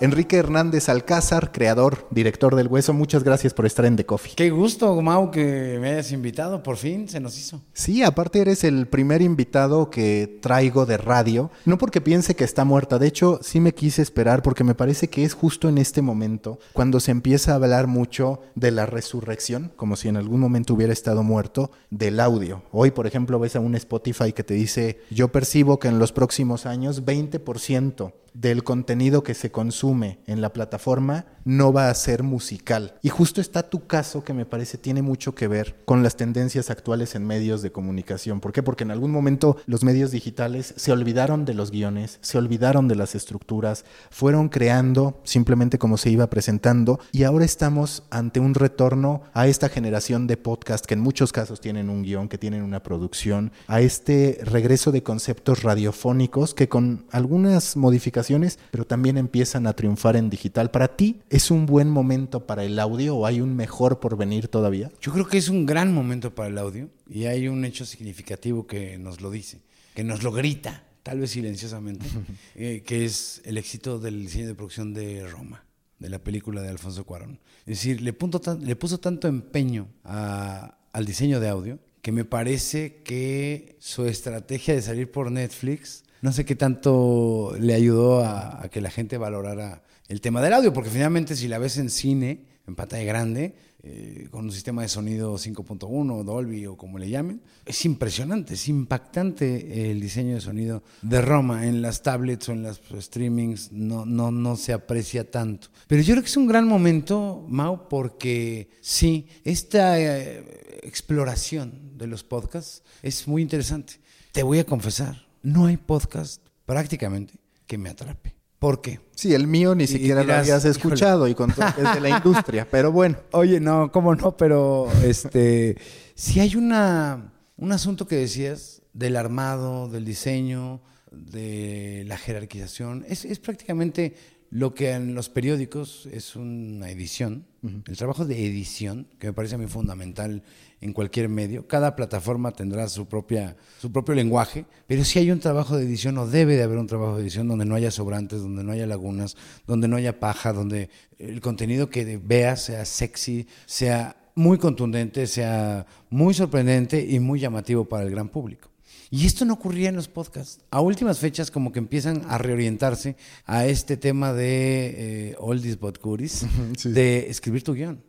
Enrique Hernández Alcázar, creador, director del Hueso, muchas gracias por estar en The Coffee. Qué gusto, Mau, que me hayas invitado. Por fin se nos hizo. Sí, aparte eres el primer invitado que traigo de radio. No porque piense que está muerta. De hecho, sí me quise esperar porque me parece que es justo en este momento cuando se empieza a hablar mucho de la resurrección, como si en algún momento hubiera estado muerto, del audio. Hoy, por ejemplo, ves a un Spotify que te dice, yo percibo que en los próximos años 20% del contenido que se consume en la plataforma no va a ser musical. Y justo está tu caso que me parece tiene mucho que ver con las tendencias actuales en medios de comunicación. ¿Por qué? Porque en algún momento los medios digitales se olvidaron de los guiones, se olvidaron de las estructuras, fueron creando simplemente como se iba presentando y ahora estamos ante un retorno a esta generación de podcast que en muchos casos tienen un guion, que tienen una producción, a este regreso de conceptos radiofónicos que con algunas modificaciones pero también empiezan a triunfar en digital. ¿Para ti es un buen momento para el audio o hay un mejor por venir todavía? Yo creo que es un gran momento para el audio y hay un hecho significativo que nos lo dice, que nos lo grita, tal vez silenciosamente, eh, que es el éxito del diseño de producción de Roma de la película de Alfonso Cuarón. Es decir, le, le puso tanto empeño al diseño de audio que me parece que su estrategia de salir por Netflix no sé qué tanto le ayudó a, que la gente valorara el tema del audio, porque finalmente si la ves en cine, en pantalla grande, eh, con un sistema de sonido 5.1, Dolby o como le llamen, es impresionante, es impactante el diseño de sonido de Roma en las tablets o en los streamings, no, no, no se aprecia tanto. Pero yo creo que es un gran momento, Mau, porque sí, esta eh, exploración de los podcasts es muy interesante. Te voy a confesar, no hay podcast prácticamente que me atrape. ¿Por qué? Sí, el mío ni siquiera lo habías escuchado y con es de la industria, pero bueno. Oye, no, cómo no, pero este, si hay una, un asunto que decías del armado, del diseño, de la jerarquización, es, es prácticamente lo que en los periódicos es una edición, el trabajo de edición, que me parece a mí fundamental en cualquier medio. Cada plataforma tendrá su, propia, su propio lenguaje, pero si hay un trabajo de edición, o debe de haber un trabajo de edición donde no haya sobrantes, donde no haya lagunas, donde no haya paja, donde el contenido que veas sea sexy, sea muy contundente, sea muy sorprendente y muy llamativo para el gran público. Y esto no ocurría en los podcasts. A últimas fechas como que empiezan a reorientarse a este tema de eh, oldies but goodies, de escribir tu guion.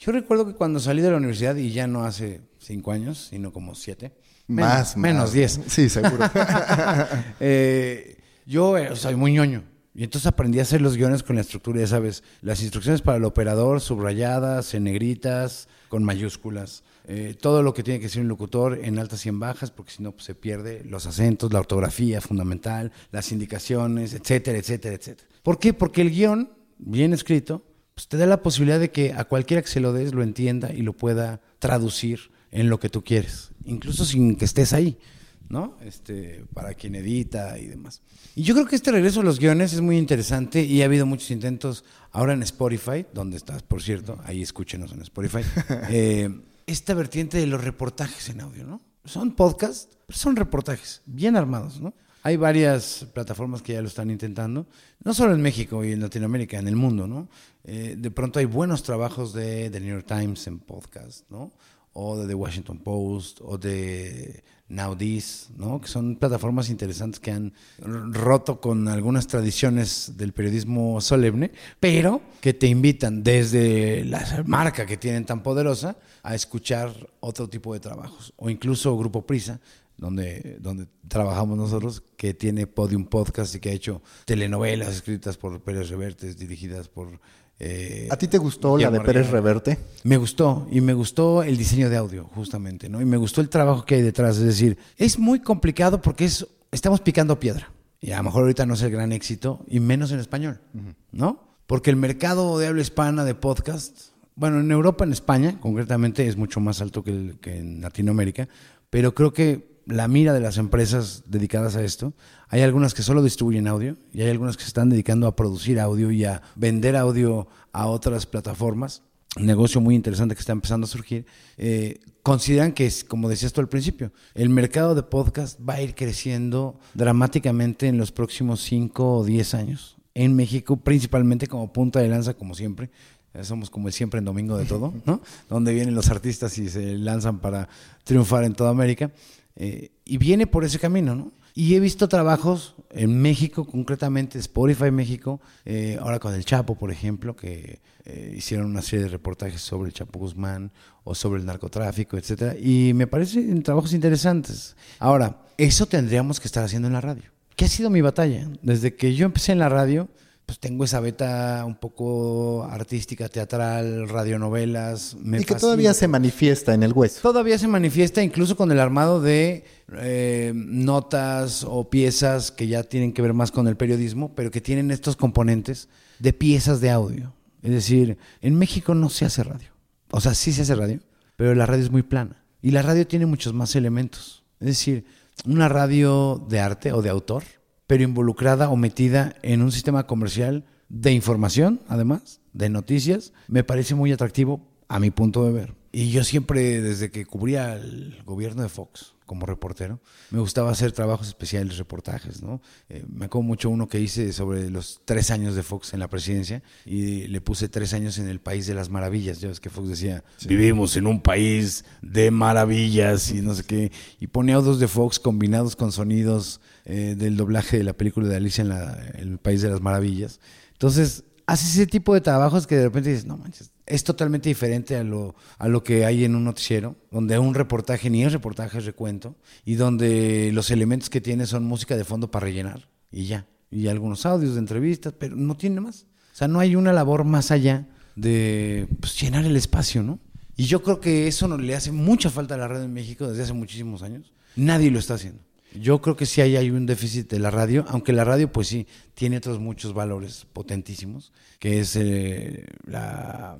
Yo recuerdo que cuando salí de la universidad, y ya no hace cinco años, sino como siete. Más, menos, diez. Sí, seguro. Eh, yo eh, soy muy ñoño. Y entonces aprendí a hacer los guiones con la estructura, ya sabes, las instrucciones para el operador, subrayadas, en negritas, con mayúsculas. Eh, todo lo que tiene que ser un locutor en altas y en bajas, porque si no pues, se pierde los acentos, la ortografía fundamental, las indicaciones, etcétera, etcétera, etcétera. ¿Por qué? Porque el guion, bien escrito, pues, te da la posibilidad de que a cualquiera que se lo des lo entienda y lo pueda traducir en lo que tú quieres, incluso sin que estés ahí. ¿no? Este, para quien edita y demás. Y yo creo que este regreso a los guiones es muy interesante y ha habido muchos intentos ahora en Spotify, donde estás, por cierto, ahí escúchenos en Spotify. Eh, esta vertiente de los reportajes en audio, ¿no? Son podcasts, pero son reportajes bien armados, ¿no? Hay varias plataformas que ya lo están intentando, no solo en México y en Latinoamérica, en el mundo, ¿no? Eh, de pronto hay buenos trabajos de The New York Times en podcast, ¿no? O de The Washington Post, o de Now This, ¿no? Que son plataformas interesantes que han roto con algunas tradiciones del periodismo solemne, pero que te invitan desde la marca que tienen tan poderosa a escuchar otro tipo de trabajos, o incluso Grupo Prisa, donde, donde trabajamos nosotros, que tiene Podium Podcast y que ha hecho telenovelas escritas por Pérez Revertes, dirigidas por... Eh, ¿A ti te gustó la de Pérez Reverte? Me gustó, y me gustó el diseño de audio, justamente, ¿no? Y me gustó el trabajo que hay detrás. Es decir, es muy complicado porque es, estamos picando piedra. Y a lo mejor ahorita no es el gran éxito, y menos en español, ¿no? Porque el mercado de habla hispana de podcast bueno, en Europa, en España, concretamente, es mucho más alto que, que en Latinoamérica, pero creo que la mira de las empresas dedicadas a esto. Hay algunas que solo distribuyen audio y hay algunas que se están dedicando a producir audio y a vender audio a otras plataformas. Un negocio muy interesante que está empezando a surgir. Eh, consideran que, como decías tú al principio, el mercado de podcast va a ir creciendo dramáticamente en los próximos 5 o 10 años. En México, principalmente como punta de lanza, como siempre. Somos como el siempre en domingo de todo, ¿no? Donde vienen los artistas y se lanzan para triunfar en toda América. Eh, y viene por ese camino, ¿no? Y he visto trabajos en México, concretamente Spotify México, eh, ahora con el Chapo, por ejemplo, que eh, hicieron una serie de reportajes sobre el Chapo Guzmán o sobre el narcotráfico, etcétera, y me parecen trabajos interesantes. Ahora, eso tendríamos que estar haciendo en la radio. ¿Qué ha sido mi batalla? Desde que yo empecé en la radio, pues tengo esa beta un poco artística, teatral, radionovelas. y que todavía se manifiesta en el hueso. Todavía se manifiesta incluso con el armado de eh, notas o piezas que ya tienen que ver más con el periodismo, pero que tienen estos componentes de piezas de audio. Es decir, en México no se hace radio. O sea, sí se hace radio, pero la radio es muy plana. Y la radio tiene muchos más elementos. Es decir, una radio de arte o de autor pero involucrada o metida en un sistema comercial de información, además, de noticias, me parece muy atractivo a mi punto de ver. Y yo siempre, desde que cubría el gobierno de Fox como reportero, me gustaba hacer trabajos especiales, reportajes, ¿no? Eh, me acuerdo mucho uno que hice sobre los tres años de Fox en la presidencia y le puse tres años en el país de las maravillas. Ya ves que Fox decía, vivimos en un país de maravillas y no sé qué. Y pone audios de Fox combinados con sonidos eh, del doblaje de la película de Alicia en, el País de las Maravillas. Entonces, hace ese tipo de trabajos que de repente dices, no manches, es totalmente diferente a lo, a lo que hay en un noticiero, donde un reportaje ni es reportaje, es recuento, y donde los elementos que tiene son música de fondo para rellenar, y ya. Y algunos audios de entrevistas, pero no tiene más. O sea, no hay una labor más allá de pues, llenar el espacio, ¿no? Y yo creo que eso no le hace mucha falta a la radio en México desde hace muchísimos años. Nadie lo está haciendo. Yo creo que sí hay, un déficit de la radio, aunque la radio pues sí tiene otros muchos valores potentísimos, que es eh, la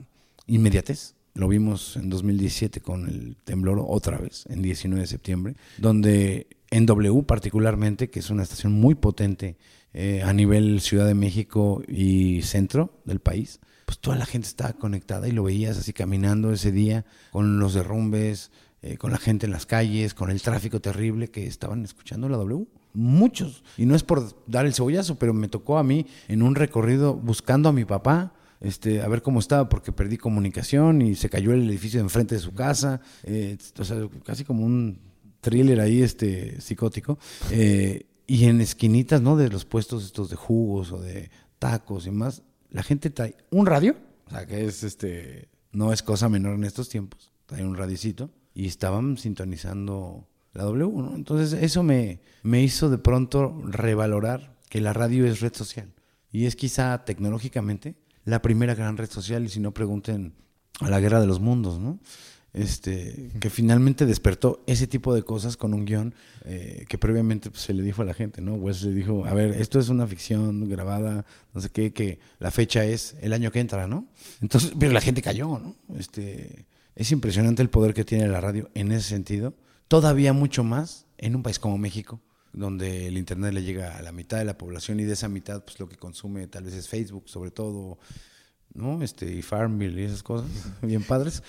inmediatez. Lo vimos en 2017 con el temblor otra vez, en 19 de septiembre, donde en W particularmente, que es una estación muy potente eh, a nivel Ciudad de México y centro del país, pues toda la gente estaba conectada y lo veías así caminando ese día con los derrumbes, eh, con la gente en las calles, con el tráfico terrible que estaban escuchando la W. Muchos. Y no es por dar el cebollazo, pero me tocó a mí en un recorrido buscando a mi papá. Este, a ver cómo estaba, porque perdí comunicación y se cayó el edificio de enfrente de su casa. Eh, o sea, casi como un thriller ahí este, psicótico. Eh, y en esquinitas, ¿no? De los puestos estos de jugos o de tacos y más, la gente trae un radio, o sea, que es este, no es cosa menor en estos tiempos, trae un radicito y estaban sintonizando la W, ¿no? Entonces eso me, me hizo de pronto revalorar que la radio es red social y es quizá tecnológicamente la primera gran red social y si no pregunten a la guerra de los mundos, ¿no? Este, que finalmente despertó ese tipo de cosas con un guion eh, que previamente pues, se le dijo a la gente, ¿no? Pues le dijo, a ver, esto es una ficción grabada, no sé qué, que la fecha es el año que entra, ¿no? Entonces, pero la gente cayó, ¿no? Este, es impresionante el poder que tiene la radio en ese sentido, todavía mucho más en un país como México, donde el Internet le llega a la mitad de la población y de esa mitad pues lo que consume tal vez es Facebook, sobre todo, ¿no? Este, y Farmville y esas cosas, bien padres,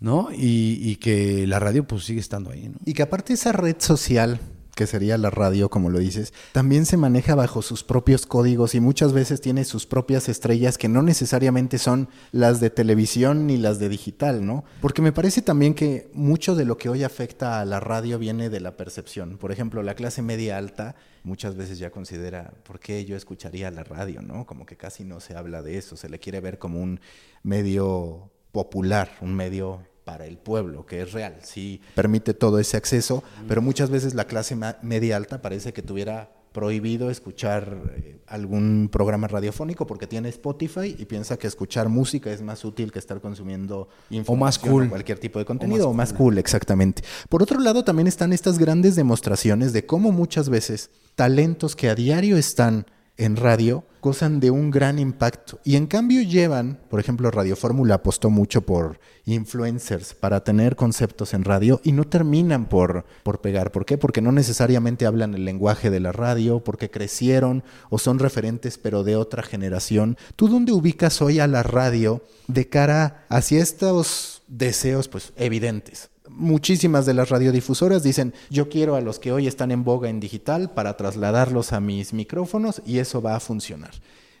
¿no? Y, y que la radio pues sigue estando ahí, ¿no? Y que aparte esa red social que sería la radio, como lo dices, también se maneja bajo sus propios códigos y muchas veces tiene sus propias estrellas que no necesariamente son las de televisión ni las de digital, ¿no? Porque me parece también que mucho de lo que hoy afecta a la radio viene de la percepción. Por ejemplo, la clase media alta muchas veces ya considera, ¿por qué yo escucharía la radio, no? Como que casi no se habla de eso, se le quiere ver como un medio popular, un medio para el pueblo, que es real, sí permite todo ese acceso, pero muchas veces la clase media alta parece que tuviera prohibido escuchar eh, algún programa radiofónico porque tiene Spotify y piensa que escuchar música es más útil que estar consumiendo o más cool. cualquier tipo de contenido o más, cool, exactamente. Por otro lado, también están estas grandes demostraciones de cómo muchas veces talentos que a diario están en radio gozan de un gran impacto. Y en cambio llevan, por ejemplo, Radio Fórmula apostó mucho por influencers para tener conceptos en radio y no terminan por, por pegar. ¿Por qué? Porque no necesariamente hablan el lenguaje de la radio, porque crecieron o son referentes pero de otra generación. ¿Tú dónde ubicas hoy a la radio de cara hacia estos deseos pues evidentes? Muchísimas de las radiodifusoras dicen, yo quiero a los que hoy están en boga en digital para trasladarlos a mis micrófonos y eso va a funcionar.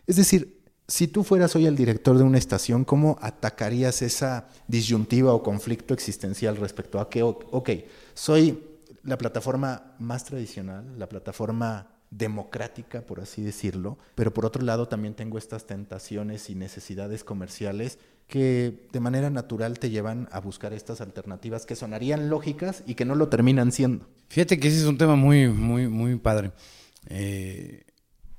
Es decir, si tú fueras hoy el director de una estación, ¿cómo atacarías esa disyuntiva o conflicto existencial respecto a que, ok, soy la plataforma más tradicional, la plataforma democrática, por así decirlo, pero por otro lado también tengo estas tentaciones y necesidades comerciales que de manera natural te llevan a buscar estas alternativas que sonarían lógicas y que no lo terminan siendo. Fíjate que ese es un tema muy, muy, muy padre. Eh,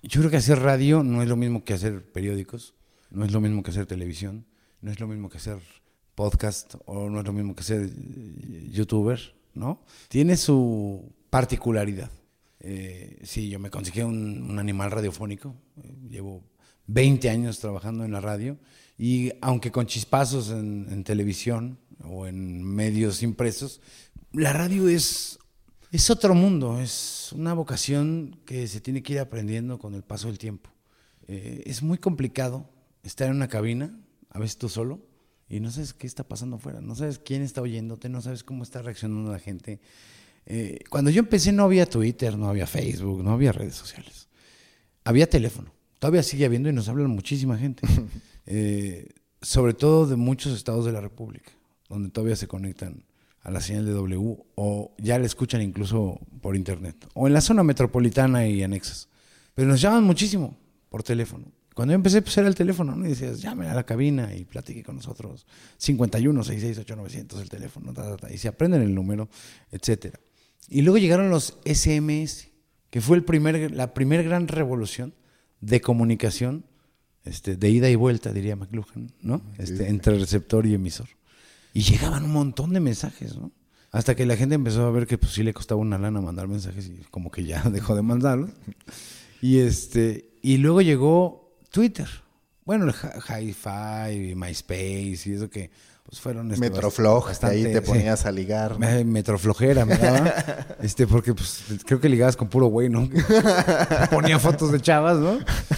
yo creo que hacer radio no es lo mismo que hacer periódicos, no es lo mismo que hacer televisión, no es lo mismo que hacer podcast o no es lo mismo que ser eh, youtuber, ¿no? Tiene su particularidad. Eh, sí, yo me conseguí un, un animal radiofónico, llevo 20 años trabajando en la radio y aunque con chispazos en, televisión o en medios impresos, la radio es, es otro mundo, es una vocación que se tiene que ir aprendiendo con el paso del tiempo. Eh, es muy complicado estar en una cabina, a veces tú solo, y no sabes qué está pasando afuera, no sabes quién está oyéndote, no sabes cómo está reaccionando la gente. Eh, cuando yo empecé no había Twitter, no había Facebook, no había redes sociales. Había teléfono. Todavía sigue habiendo y nos hablan muchísima gente. Eh, sobre todo de muchos estados de la República, donde todavía se conectan a la señal de W o ya la escuchan incluso por internet, o en la zona metropolitana y anexas. Pero nos llaman muchísimo por teléfono. Cuando yo empecé, pues era el teléfono, ¿no? Y decías, llame a la cabina y platique con nosotros. 51 66 900 el teléfono, y se aprenden el número, etcétera. Y luego llegaron los SMS, que fue la primera gran revolución de comunicación este, de ida y vuelta, diría McLuhan, ¿no? Este, entre receptor y emisor. Y llegaban un montón de mensajes, ¿no? Hasta que la gente empezó a ver que pues sí le costaba una lana mandar mensajes y como que ya dejó de mandarlos. Y este, y luego llegó Twitter. Bueno, el Hi-Fi, MySpace y eso que pues fueron este, Metroflog, ahí te ponías a ligar. Metroflojera me daba. este, porque pues creo que ligabas con puro güey, ¿no? Ponía fotos de chavas, ¿no?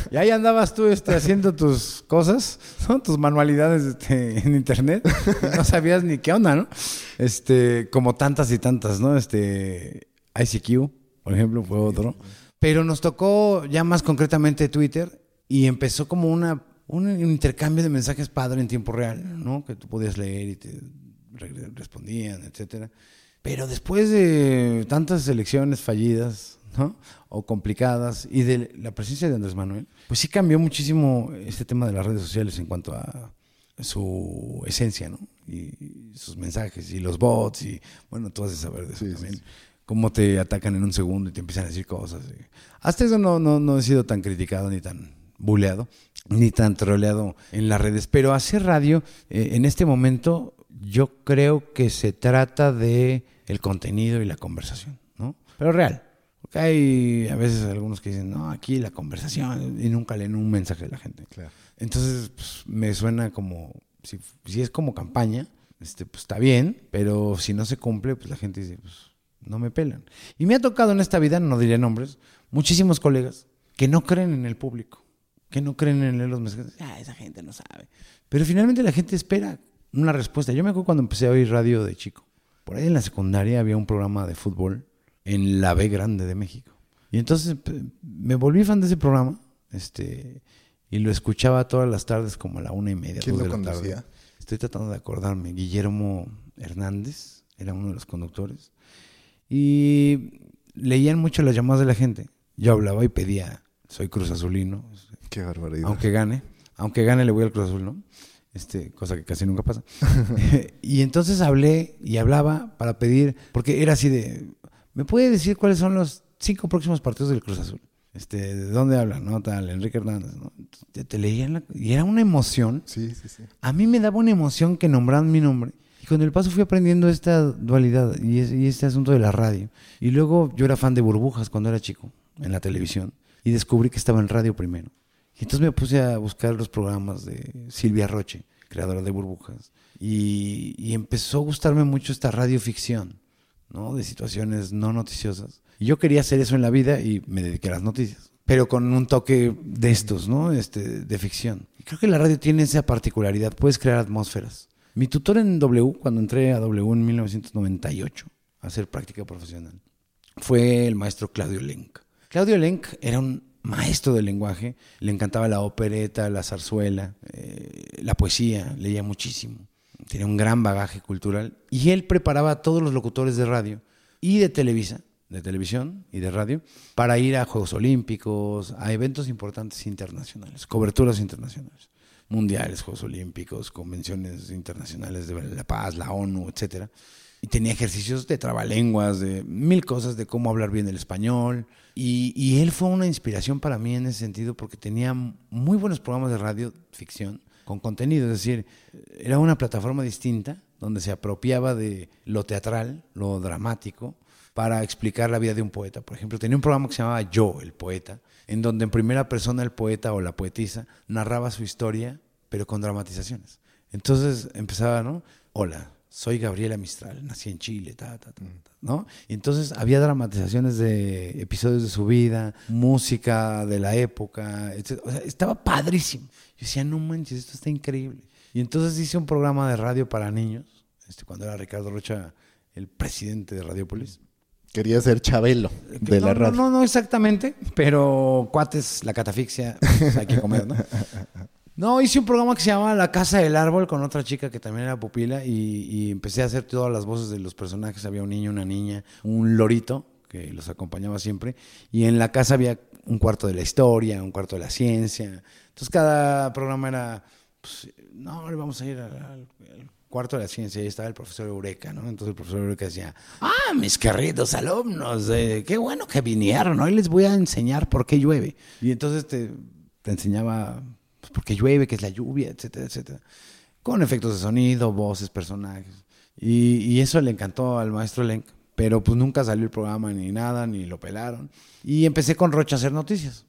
Y ahí andabas tú este, haciendo tus cosas, ¿no? Tus manualidades este, en internet. No sabías ni qué onda, ¿no? Este, como tantas y tantas, ¿no? Este, ICQ, por ejemplo, fue otro. Pero nos tocó ya más concretamente Twitter y empezó como una un, intercambio de mensajes padre en tiempo real, ¿no? Que tú podías leer y te respondían, etcétera. Pero después de tantas elecciones fallidas, ¿no? O complicadas y de la presencia de Andrés Manuel, pues sí cambió muchísimo este tema de las redes sociales en cuanto a su esencia, ¿no? Y sus mensajes y los bots y bueno, tú vas a saber de eso también. Cómo te atacan en un segundo y te empiezan a decir cosas. Hasta eso no, no, no he sido tan criticado ni tan buleado, ni tan troleado en las redes. Pero hacer radio, eh, en este momento, yo creo que se trata de el contenido y la conversación, ¿no? Pero real. Porque hay a veces algunos que dicen, no, aquí la conversación, y nunca leen un mensaje de la gente. Entonces, pues, me suena como, si, si, es como campaña, este, pues está bien, pero si no se cumple, pues la gente dice, pues no me pelan. Y me ha tocado en esta vida, no diré nombres, muchísimos colegas que no creen en el público que no creen en los mensajes. Ah, esa gente no sabe. Pero finalmente la gente espera una respuesta. Yo me acuerdo cuando empecé a oír radio de chico. Por ahí en la secundaria había un programa de fútbol en la B Grande de México. Y entonces me volví fan de ese programa. Este, y lo escuchaba todas las tardes como a la una y media. ¿Quién lo de Estoy tratando de acordarme. Guillermo Hernández era uno de los conductores. Y leían mucho las llamadas de la gente. Yo hablaba y pedía, soy Cruz Azulino, Qué barbaridad. Aunque gane, aunque gane le voy al Cruz Azul, ¿no? Este, cosa que casi nunca pasa. y entonces hablé y hablaba para pedir, porque era así de, ¿me puede decir cuáles son los cinco próximos partidos del Cruz Azul? Este, ¿de dónde habla? ¿No? Tal, Enrique Hernández, ¿no? Te, leían y era una emoción. Sí, sí, sí. A mí me daba una emoción que nombraran mi nombre. Y con el paso fui aprendiendo esta dualidad y, y este asunto de la radio. Y luego yo era fan de burbujas cuando era chico, en la televisión. y descubrí que estaba en radio primero. Y entonces me puse a buscar los programas de Silvia Roche, creadora de Burbujas, y, empezó a gustarme mucho esta radioficción, ¿no? De situaciones no noticiosas. Y yo quería hacer eso en la vida y me dediqué a las noticias, pero con un toque de estos, ¿no? Este, de ficción. Y creo que la radio tiene esa particularidad, puedes crear atmósferas. Mi tutor en W, cuando entré a W en 1998 a hacer práctica profesional, fue el maestro Claudio Lenk. Claudio Lenk era un maestro del lenguaje, le encantaba la opereta, la zarzuela, eh, la poesía, leía muchísimo, tenía un gran bagaje cultural y él preparaba a todos los locutores de radio y de Televisa, de televisión y de radio, para ir a Juegos Olímpicos, a eventos importantes internacionales, coberturas internacionales, mundiales, Juegos Olímpicos, convenciones internacionales de la paz, la ONU, etcétera y tenía ejercicios de trabalenguas, de mil cosas, de cómo hablar bien el español. Y, y, él fue una inspiración para mí en ese sentido porque tenía muy buenos programas de radio ficción con contenido, es decir, era una plataforma distinta donde se apropiaba de lo teatral, lo dramático, para explicar la vida de un poeta. Por ejemplo, tenía un programa que se llamaba Yo, el poeta, en donde en primera persona el poeta o la poetisa narraba su historia, pero con dramatizaciones. Entonces empezaba, ¿no? Hola, soy Gabriela Mistral, nací en Chile, ta, ta, ta, ¿no? Y entonces había dramatizaciones de episodios de su vida, música de la época, etc. O sea, estaba padrísimo. Yo decía, no manches, esto está increíble. Y entonces hice un programa de radio para niños, este, cuando era Ricardo Rocha el presidente de Radiopolis. Quería ser Chabelo de no, la radio. No, no, exactamente, pero cuates, la catafixia, pues hay que comer, ¿no? No, hice un programa que se llamaba La Casa del Árbol con otra chica que también era pupila y, y, empecé a hacer todas las voces de los personajes. Había un niño, una niña, un lorito que los acompañaba siempre y en la casa había un cuarto de la historia, un cuarto de la ciencia. Entonces cada programa era, pues, no, vamos a ir al, cuarto de la ciencia ahí estaba el profesor Eureka, ¿no? Entonces el profesor Eureka decía, ah, mis queridos alumnos, eh, qué bueno que vinieron, hoy les voy a enseñar por qué llueve. Y entonces te, te enseñaba pues porque llueve, que es la lluvia, etcétera, etcétera. Con efectos de sonido, voces, personajes. Y, y, eso le encantó al maestro Lenk, pero pues nunca salió el programa ni nada, ni lo pelaron. Y empecé con Rocha a hacer noticias.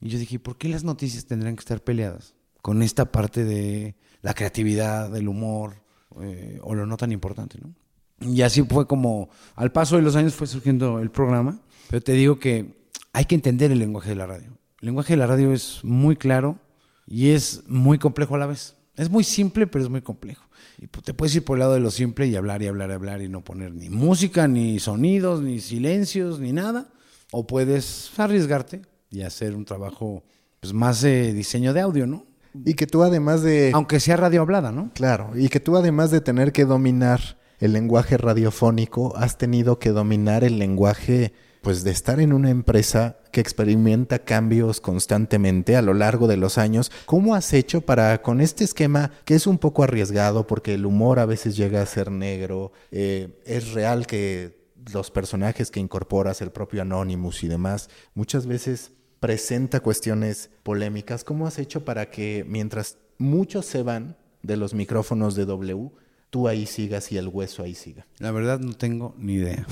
Y yo dije, ¿por qué las noticias tendrían que estar peleadas con esta parte de la creatividad, del humor, eh, o lo no tan importante, ¿no? Y así fue como, al paso de los años fue surgiendo el programa, pero te digo que hay que entender el lenguaje de la radio. El lenguaje de la radio es muy claro, y es muy complejo a la vez. Es muy simple, pero es muy complejo. Y te puedes ir por el lado de lo simple y hablar y hablar y hablar y no poner ni música, ni sonidos, ni silencios, ni nada. O puedes arriesgarte y hacer un trabajo pues, más de diseño de audio, ¿no? Y que tú además de... Aunque sea radio hablada, ¿no? Claro, y que tú además de tener que dominar el lenguaje radiofónico, has tenido que dominar el lenguaje pues de estar en una empresa que experimenta cambios constantemente a lo largo de los años, ¿cómo has hecho para con este esquema que es un poco arriesgado porque el humor a veces llega a ser negro, eh, es real que los personajes que incorporas, el propio Anonymous y demás, muchas veces presenta cuestiones polémicas, ¿cómo has hecho para que mientras muchos se van de los micrófonos de W, tú ahí sigas y el hueso ahí siga? La verdad no tengo ni idea.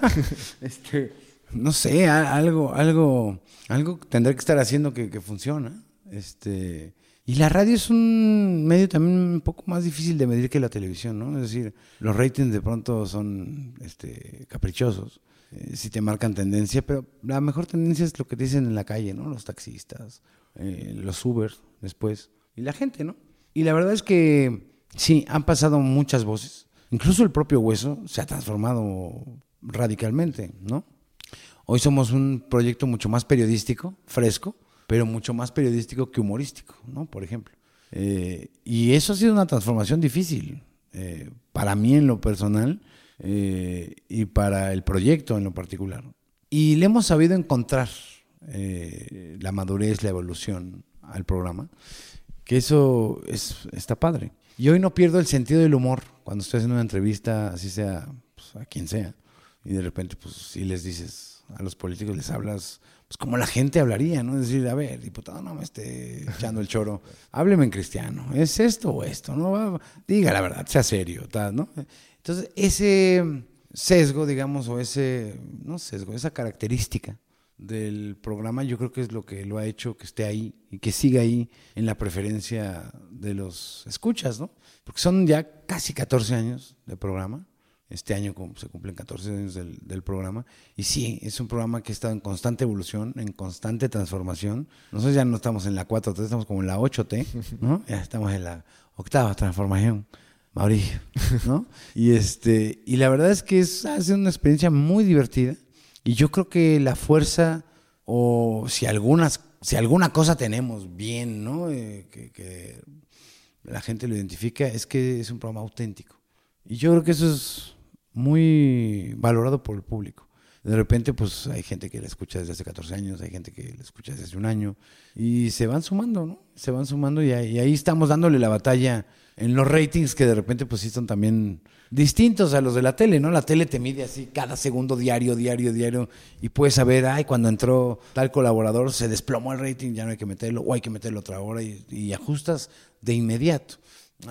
este, no sé, algo, algo, algo tendré que estar haciendo que, que funciona. Este, y la radio es un medio también un poco más difícil de medir que la televisión, ¿no? Es decir, los ratings de pronto son este, caprichosos, eh, si te marcan tendencia, pero la mejor tendencia es lo que te dicen en la calle, ¿no? Los taxistas, eh, los Uber después, y la gente, ¿no? Y la verdad es que sí, han pasado muchas voces. Incluso el propio hueso se ha transformado radicalmente, ¿no? Hoy somos un proyecto mucho más periodístico, fresco, pero mucho más periodístico que humorístico, ¿no? Por ejemplo. Eh, y eso ha sido una transformación difícil eh, para mí en lo personal eh, y para el proyecto en lo particular. Y le hemos sabido encontrar eh, la madurez, la evolución al programa, que eso es, está padre. Y hoy no pierdo el sentido del humor cuando estoy haciendo una entrevista, así sea pues, a quien sea, y de repente, pues, si les dices, a los políticos les hablas pues como la gente hablaría, ¿no? Decir, a ver, diputado, no me esté echando el choro, hábleme en cristiano, ¿es esto o esto? ¿no? Diga la verdad, sea serio, tal, ¿no? Entonces, ese sesgo, digamos, o ese, no sesgo, esa característica del programa, yo creo que es lo que lo ha hecho que esté ahí y que siga ahí en la preferencia de los escuchas, ¿no? Porque son ya casi 14 años de programa. Este año se cumplen 14 años del, del, programa. Y sí, es un programa que está en constante evolución, en constante transformación. Nosotros ya no estamos en la 4T, estamos como en la 8T, ¿no? Ya estamos en la octava transformación. Mauricio, ¿no? y este, y la verdad es que es, ha sido una experiencia muy divertida. Y yo creo que la fuerza, o si algunas, si alguna cosa tenemos bien, ¿no? Eh, que, que, la gente lo identifica, es que es un programa auténtico. Y yo creo que eso es muy valorado por el público. De repente, pues hay gente que la escucha desde hace 14 años, hay gente que la escucha desde hace un año, y se van sumando, ¿no? Se van sumando y ahí, estamos dándole la batalla en los ratings que de repente pues sí son también distintos a los de la tele, ¿no? La tele te mide así cada segundo diario, diario, diario y puedes saber, ay, cuando entró tal colaborador se desplomó el rating, ya no hay que meterlo, o hay que meterlo otra hora y, y ajustas de inmediato.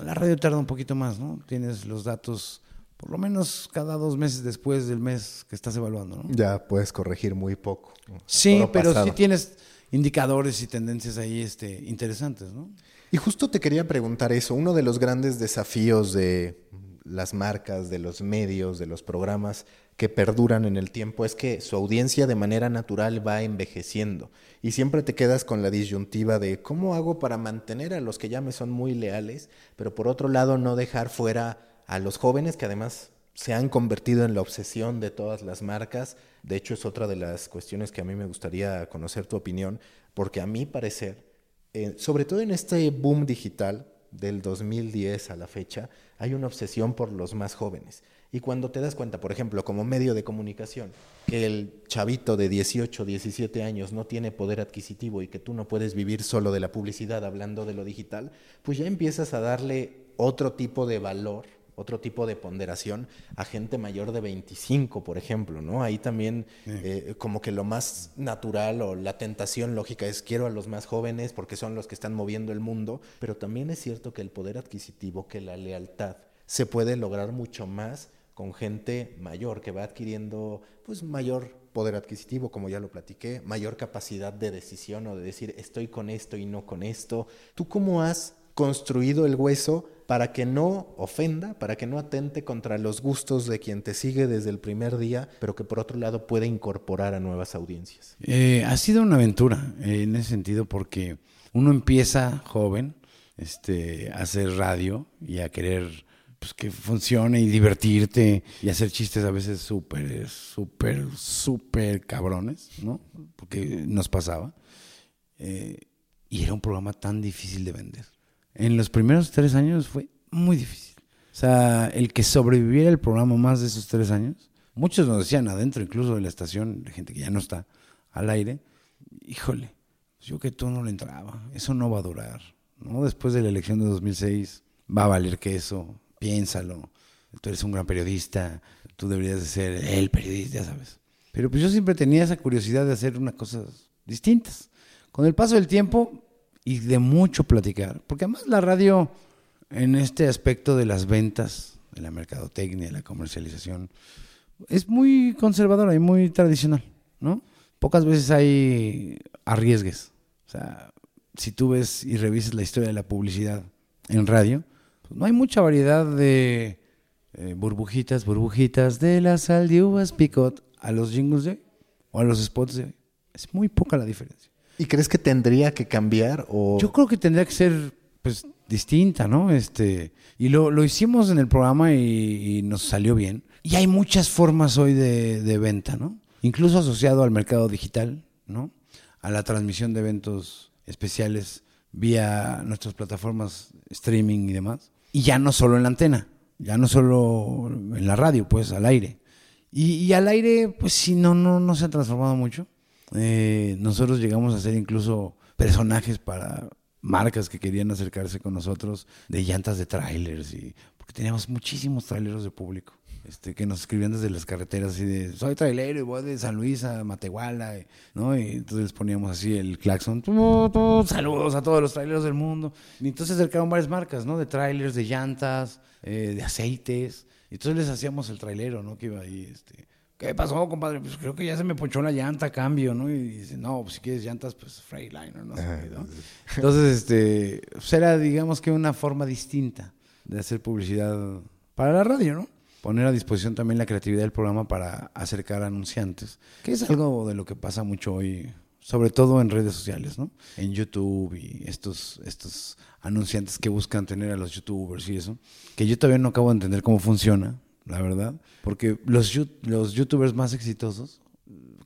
La radio tarda un poquito más, ¿no? Tienes los datos por lo menos cada dos meses después del mes que estás evaluando, ¿no? Ya puedes corregir muy poco. Sí, pero sí tienes indicadores y tendencias ahí este, interesantes, ¿no? Y justo te quería preguntar eso, uno de los grandes desafíos de las marcas, de los medios, de los programas que perduran en el tiempo es que su audiencia de manera natural va envejeciendo y siempre te quedas con la disyuntiva de cómo hago para mantener a los que ya me son muy leales, pero por otro lado no dejar fuera a los jóvenes que además se han convertido en la obsesión de todas las marcas. De hecho es otra de las cuestiones que a mí me gustaría conocer tu opinión, porque a mi parecer eh, sobre todo en este boom digital del 2010 a la fecha, hay una obsesión por los más jóvenes. Y cuando te das cuenta, por ejemplo, como medio de comunicación, que el chavito de 18, 17 años no tiene poder adquisitivo y que tú no puedes vivir solo de la publicidad hablando de lo digital, pues ya empiezas a darle otro tipo de valor otro tipo de ponderación a gente mayor de 25, por ejemplo, ¿no? Ahí también eh, como que lo más natural o la tentación lógica es quiero a los más jóvenes porque son los que están moviendo el mundo, pero también es cierto que el poder adquisitivo, que la lealtad se puede lograr mucho más con gente mayor que va adquiriendo pues mayor poder adquisitivo, como ya lo platiqué, mayor capacidad de decisión o de decir estoy con esto y no con esto. ¿Tú cómo has construido el hueso para que no ofenda, para que no atente contra los gustos de quien te sigue desde el primer día, pero que por otro lado puede incorporar a nuevas audiencias. Eh, ha sido una aventura eh, en ese sentido porque uno empieza joven este, a hacer radio y a querer pues, que funcione y divertirte y hacer chistes a veces súper, súper, súper cabrones, ¿no? Porque nos pasaba. Eh, y era un programa tan difícil de vender en los primeros tres años fue muy difícil. O sea, el que sobreviviera el programa más de esos tres años, muchos nos decían adentro incluso de la estación, gente que ya no está al aire, híjole, yo que tú no le entraba, eso no va a durar. ¿no? Después de la elección de 2006, va a valer que eso, piénsalo, tú eres un gran periodista, tú deberías de ser el periodista, ya sabes. Pero pues yo siempre tenía esa curiosidad de hacer unas cosas distintas. Con el paso del tiempo y de mucho platicar. Porque además la radio, en este aspecto de las ventas, de la mercadotecnia, de la comercialización, es muy conservadora y muy tradicional, ¿no? Pocas veces hay arriesgues. O sea, si tú ves y revisas la historia de la publicidad en radio, pues no hay mucha variedad de eh, burbujitas, burbujitas de la sal de picot a los jingles de hoy o a los spots de hoy. Es muy poca la diferencia. ¿Y crees que tendría que cambiar o...? Yo creo que tendría que ser, pues, distinta, ¿no? Este, y lo, lo hicimos en el programa y, nos salió bien. Y hay muchas formas hoy de, de venta, ¿no? Incluso asociado al mercado digital, ¿no? A la transmisión de eventos especiales vía nuestras plataformas streaming y demás. Y ya no solo en la antena, ya no solo en la radio, pues al aire. Y, y al aire, pues sí, no, no, no se ha transformado mucho. Eh, nosotros llegamos a ser incluso personajes para marcas que querían acercarse con nosotros de llantas de trailers y porque teníamos muchísimos traileros de público. Este, que nos escribían desde las carreteras así de soy trailero y voy de San Luis a Matehuala, ¿no? Y entonces les poníamos así el claxon, saludos a todos los traileros del mundo. Y entonces acercaron varias marcas, ¿no? De trailers, de llantas, eh, de aceites. Y entonces les hacíamos el trailero, ¿no? Que iba ahí, este, ¿qué pasó, compadre? Pues creo que ya se me ponchó la llanta, cambio, ¿no? Y dice, no, pues si quieres llantas, pues Freightliner, no sé qué, ¿no? Entonces, este, pues era, digamos que una forma distinta de hacer publicidad para la radio, ¿no? Poner a disposición también la creatividad del programa para acercar anunciantes, que es algo de lo que pasa mucho hoy, sobre todo en redes sociales, ¿no? En YouTube y estos, estos anunciantes que buscan tener a los youtubers y eso, que yo todavía no acabo de entender cómo funciona, la verdad, porque los, los youtubers más exitosos,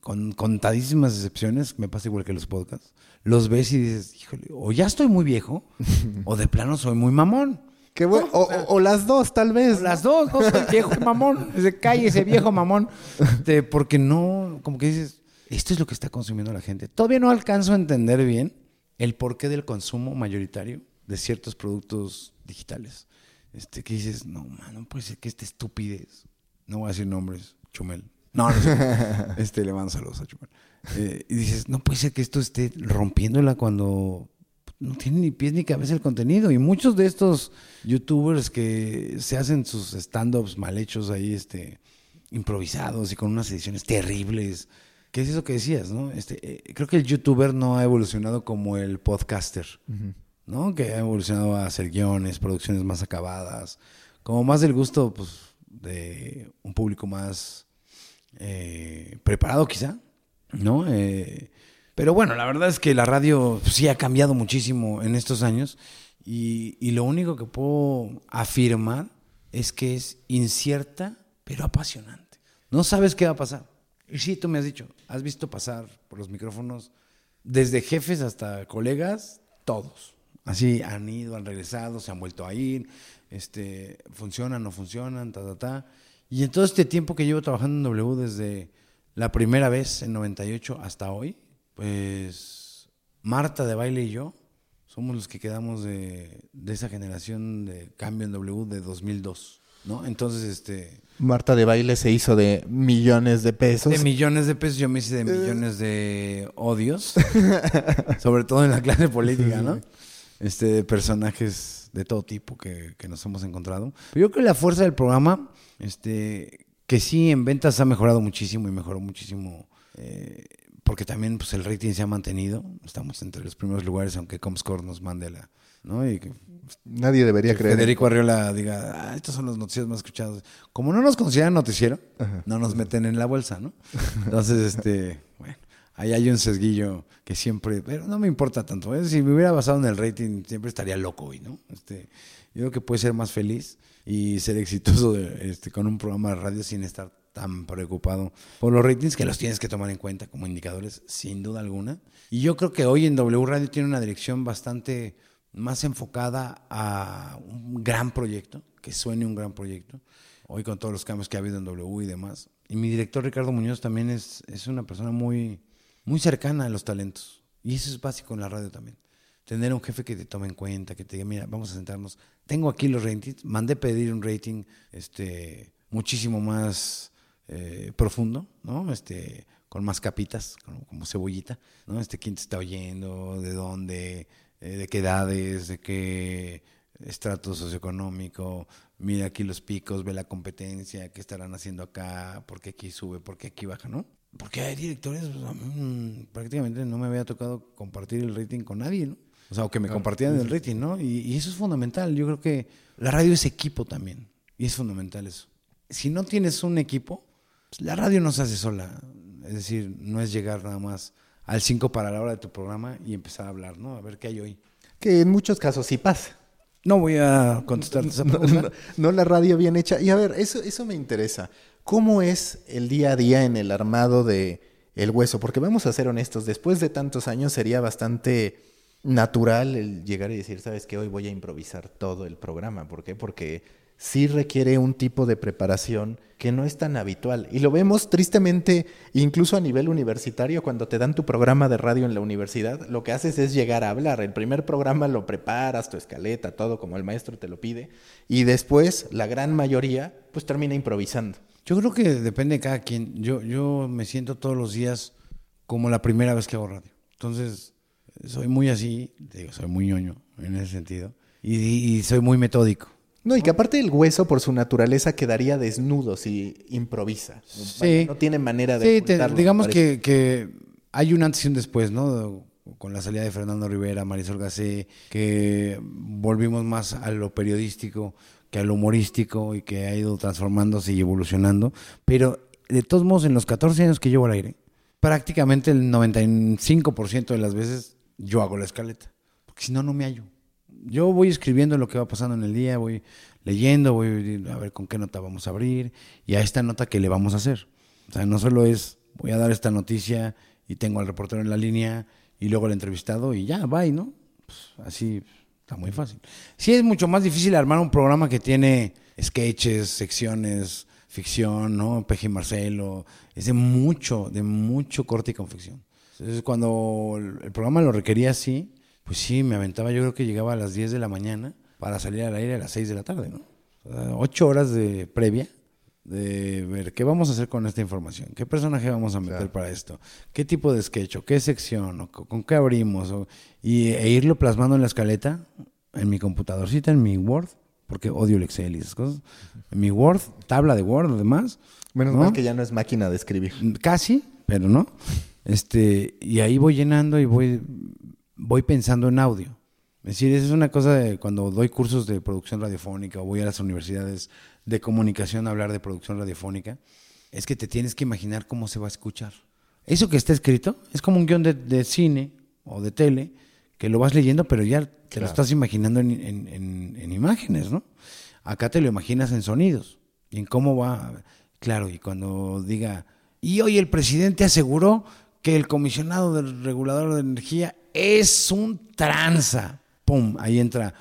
con contadísimas excepciones, me pasa igual que los podcasts, los ves y dices, híjole, o ya estoy muy viejo, o de plano soy muy mamón. Qué bueno. o, o- o las dos, tal vez. Las dos, no soy viejo y mamón. Se calle ese viejo mamón. Este, porque no, como que dices, esto es lo que está consumiendo la gente. Todavía no alcanzo a entender bien el porqué del consumo mayoritario de ciertos productos digitales. Este, que dices, no, man, no puede ser que esta estupidez. No voy a decir nombres, Chumel. No, no sé. Este, le mando saludos a Chumel. Eh, y dices, no puede ser que esto esté rompiéndola cuando no tiene ni pies ni cabeza el contenido. Y muchos de estos youtubers que se hacen sus stand-ups mal hechos ahí, este, improvisados y con unas ediciones terribles. ¿Qué es eso que decías, no? Este, eh, creo que el youtuber no ha evolucionado como el podcaster, ¿no? Que ha evolucionado a hacer guiones, producciones más acabadas, como más del gusto, pues, de un público más eh, preparado quizá, ¿no? Eh, pero bueno, la verdad es que la radio pues, sí ha cambiado muchísimo en estos años y, y lo único que puedo afirmar es que es incierta pero apasionante. No sabes qué va a pasar. Y sí, tú me has dicho, has visto pasar por los micrófonos desde jefes hasta colegas, todos. Así han ido, han regresado, se han vuelto a ir, este, funcionan, no funcionan, ta, ta, ta. Y en todo este tiempo que llevo trabajando en W desde la primera vez en 98 hasta hoy, pues Marta de baile y yo somos los que quedamos de, de esa generación de cambio en W de 2002, ¿no? Entonces, este, Marta de baile se hizo de millones de pesos. de millones de pesos yo me hice de millones de odios, sobre todo en la clase política, ¿no? Este, de personajes de todo tipo que, que nos hemos encontrado. Pero yo creo que la fuerza del programa, este, que sí en ventas ha mejorado muchísimo y mejoró muchísimo, eh, porque también pues, el rating se ha mantenido. Estamos entre los primeros lugares, aunque Comscore nos mande la, ¿no? Y que Nadie debería que creer. Federico Arriola diga, ah, estos son los noticieros más escuchados. Como no nos consideran noticiero, no nos meten en la bolsa, ¿no? Entonces, este, bueno, ahí hay un sesguillo que siempre, pero no me importa tanto. ¿eh? Si me hubiera basado en el rating, siempre estaría loco hoy, ¿no? Este, yo creo que puede ser más feliz y ser exitoso de- este, con un programa de radio sin estar tan preocupado por los ratings que los tienes que tomar en cuenta como indicadores, sin duda alguna. Y yo creo que hoy en W Radio tiene una dirección bastante más enfocada a un gran proyecto, que suene un gran proyecto, hoy con todos los cambios que ha habido en W y demás. Y mi director Ricardo Muñoz también es, es una persona muy, muy cercana a los talentos. Y eso es básico en la radio también. Tener un jefe que te tome en cuenta, que te diga, mira, vamos a sentarnos. Tengo aquí los ratings, mandé pedir un rating este, muchísimo más eh, profundo, ¿no? Este, con más capitas, como, cebollita, ¿no? Este, quién te está oyendo, de dónde, eh, de qué edades, de qué estrato socioeconómico, mira aquí los picos, ve la competencia, qué estarán haciendo acá, por qué aquí sube, por qué aquí baja, ¿no? Porque hay directores, pues, a mí, mm, prácticamente no me había tocado compartir el rating con nadie, ¿no? O sea, o que me compartieran el rating, ¿no? Y, y eso es fundamental. Yo creo que la radio es equipo también. Y es fundamental eso. Si no tienes un equipo, pues, la radio no se hace sola. Es decir, no es llegar nada más al 5 para la hora de tu programa y empezar a hablar, ¿no? A ver qué hay hoy. Que en muchos casos sí pasa. No voy a contestarte esa No, pregunta. no- no la radio bien hecha. Y a ver, eso, eso me interesa. ¿Cómo es el día a día en el armado de El Hueso? Porque vamos a ser honestos, después de tantos años sería bastante natural el llegar y decir, sabes que hoy voy a improvisar todo el programa. ¿Por qué? Porque sí requiere un tipo de preparación que no es tan habitual. Y lo vemos tristemente incluso a nivel universitario, cuando te dan tu programa de radio en la universidad, lo que haces es llegar a hablar. El primer programa lo preparas, tu escaleta, todo como el maestro te lo pide, y después la gran mayoría pues termina improvisando. Yo creo que depende de cada quien. Yo, yo me siento todos los días como la primera vez que hago radio. Entonces, soy muy así, digo, soy muy ñoño en ese sentido. Y, y soy muy metódico. No, y que aparte el hueso por su naturaleza quedaría desnudo si improvisa. Sí. No tiene manera de Sí, te- digamos que, que hay un antes y un después, ¿no? Con la salida de Fernando Rivera, Marisol Gacé, que volvimos más a lo periodístico que a lo humorístico y que ha ido transformándose y evolucionando. Pero de todos modos, en los 14 años que llevo al aire, prácticamente el 95% de las veces yo hago la escaleta. Porque si no, no me hallo. Yo voy escribiendo lo que va pasando en el día, voy leyendo, voy a ver con qué nota vamos a abrir y a esta nota que le vamos a hacer. O sea, no solo es voy a dar esta noticia y tengo al reportero en la línea y luego el entrevistado y ya, bye, ¿no? Pues, así está muy fácil. Sí es mucho más difícil armar un programa que tiene sketches, secciones, ficción, ¿no? Peje Marcelo, es de mucho, de mucho corte y confección. Entonces cuando el programa lo requería así, pues sí, me aventaba, yo creo que llegaba a las 10 de la mañana para salir al aire a las 6 de la tarde, ¿no? O sea, ocho horas de previa de ver qué vamos a hacer con esta información, qué personaje vamos a meter para esto, qué tipo de sketch, o qué sección, o co- con qué abrimos, o- y, e irlo plasmando en la escaleta, en mi computadorcita, en mi Word, porque odio el Excel y esas cosas, en mi Word, tabla de Word, lo demás. Menos ¿no? mal que ya no es máquina de escribir. Casi, pero no. Este, y ahí voy llenando y voy, voy pensando en audio. Es decir, esa es una cosa de cuando doy cursos de producción radiofónica o voy a las universidades de comunicación hablar de producción radiofónica, es que te tienes que imaginar cómo se va a escuchar. Eso que está escrito es como un guion de, de cine o de tele, que lo vas leyendo, pero ya te lo estás imaginando en, en- en- en imágenes, ¿no? Acá te lo imaginas en sonidos y en cómo va. Claro, y cuando diga, y hoy el presidente aseguró que el comisionado del regulador de energía es un tranza. ¡Pum! Ahí entra.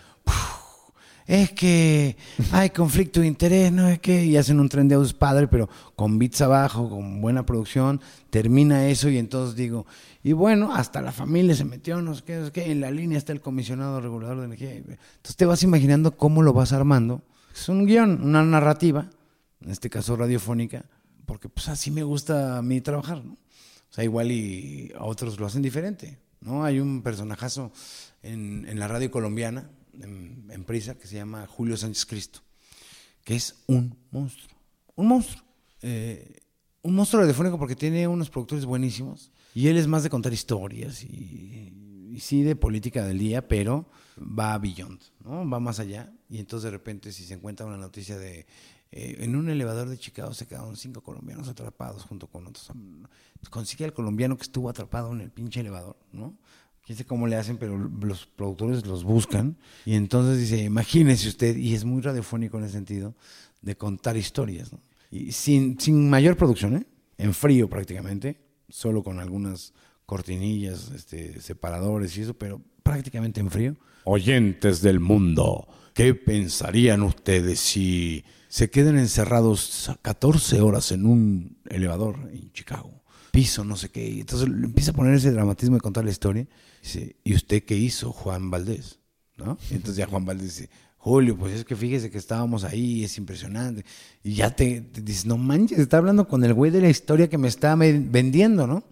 "Uf, Es que hay conflicto de interés, ¿no? Es que. Y hacen un tren de audios padre, pero con bits abajo, con buena producción. Termina eso y entonces digo, y bueno, hasta la familia se metió, no sé qué, no sé qué. En la línea está el comisionado regulador de energía. Entonces te vas imaginando cómo lo vas armando. Es un guion, una narrativa, en este caso radiofónica, porque pues así me gusta a mí trabajar, ¿no? O sea, igual y a otros lo hacen diferente, ¿no? Hay un personajazo en, en la radio colombiana, en, en Prisa, que se llama Julio Sánchez Cristo, que es un monstruo, un monstruo. Eh, un monstruo radiofónico porque tiene unos productores buenísimos y él es más de contar historias y, y sí de política del día, pero va a beyond, ¿no? Va más allá y entonces de repente si se encuentra una noticia de eh, en un elevador de Chicago se quedaron cinco colombianos atrapados junto con otros. Consigue al colombiano que estuvo atrapado en el pinche elevador, ¿no? Quién sé cómo le hacen, pero los productores los buscan. Y entonces dice, imagínese usted, y es muy radiofónico en el sentido de contar historias. Y sin, sin mayor producción, ¿eh? En frío prácticamente, solo con algunas cortinillas, este, separadores y eso, pero prácticamente en frío. Oyentes del mundo, ¿qué pensarían ustedes si se quedan encerrados 14 horas en un elevador en Chicago? Piso, no sé qué. Entonces empieza a poner ese dramatismo de contar la historia. Dice, ¿y usted qué hizo, Juan Valdés? ¿No? Y entonces ya Juan Valdés dice, Julio, pues es que fíjese que estábamos ahí, es impresionante. Y ya te, te dices, no manches, está hablando con el güey de la historia que me está vendiendo, ¿no?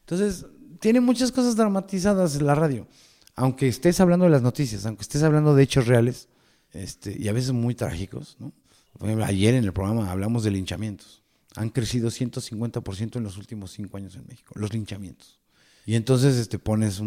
Entonces, tiene muchas cosas dramatizadas la radio. Aunque estés hablando de las noticias, aunque estés hablando de hechos reales, este, y a veces muy trágicos, ¿no? Ayer en el programa hablamos de linchamientos. Han crecido 150% en los últimos cinco años en México, los linchamientos. Y entonces este, pones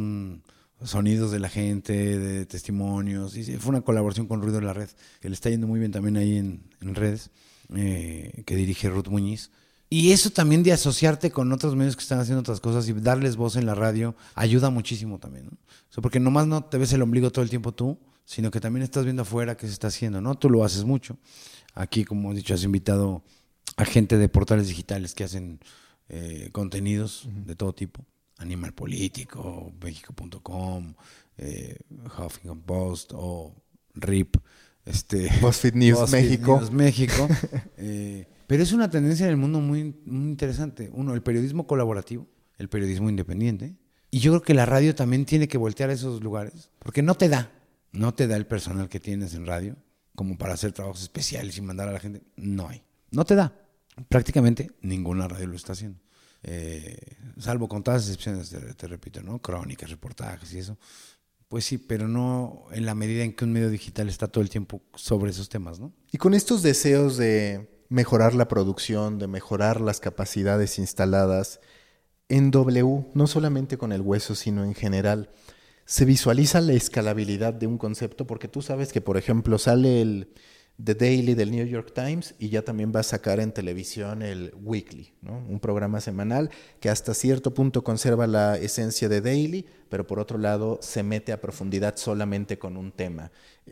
sonidos de la gente, de testimonios. Y fue una colaboración con Ruido en la Red, que le está yendo muy bien también ahí en, en redes, eh, que dirige Ruth Muñiz. Y eso también de asociarte con otros medios que están haciendo otras cosas y darles voz en la radio ayuda muchísimo también. ¿no? O porque nomás no te ves el ombligo todo el tiempo tú, sino que también estás viendo afuera qué se está haciendo. ¿no? Tú lo haces mucho. Aquí, como he dicho, has invitado a gente de portales digitales que hacen eh, contenidos de todo tipo. Animal Político, México.com, eh, Huffington Post o RIP. Este, BuzzFeed News México. News México. Eh, pero es una tendencia en el mundo muy, muy interesante. Uno, el periodismo colaborativo, el periodismo independiente. Y yo creo que la radio también tiene que voltear a esos lugares, porque no te da, no te da el personal que tienes en radio como para hacer trabajos especiales y mandar a la gente. No hay. No te da. Prácticamente ninguna radio lo está haciendo. Eh, salvo con todas las excepciones, te, te repito, ¿no? Crónicas, reportajes y eso. pues sí, pero no en la medida en que un medio digital está todo el tiempo sobre esos temas, ¿no? Y con estos deseos de mejorar la producción, de mejorar las capacidades instaladas, en W, no solamente con el hueso, sino en general, se visualiza la escalabilidad de un concepto, porque tú sabes que, por ejemplo, sale el The Daily del New York Times y ya también va a sacar en televisión el Weekly, un programa semanal que hasta cierto punto conserva la esencia de Daily, pero por otro lado se mete a profundidad solamente con un tema.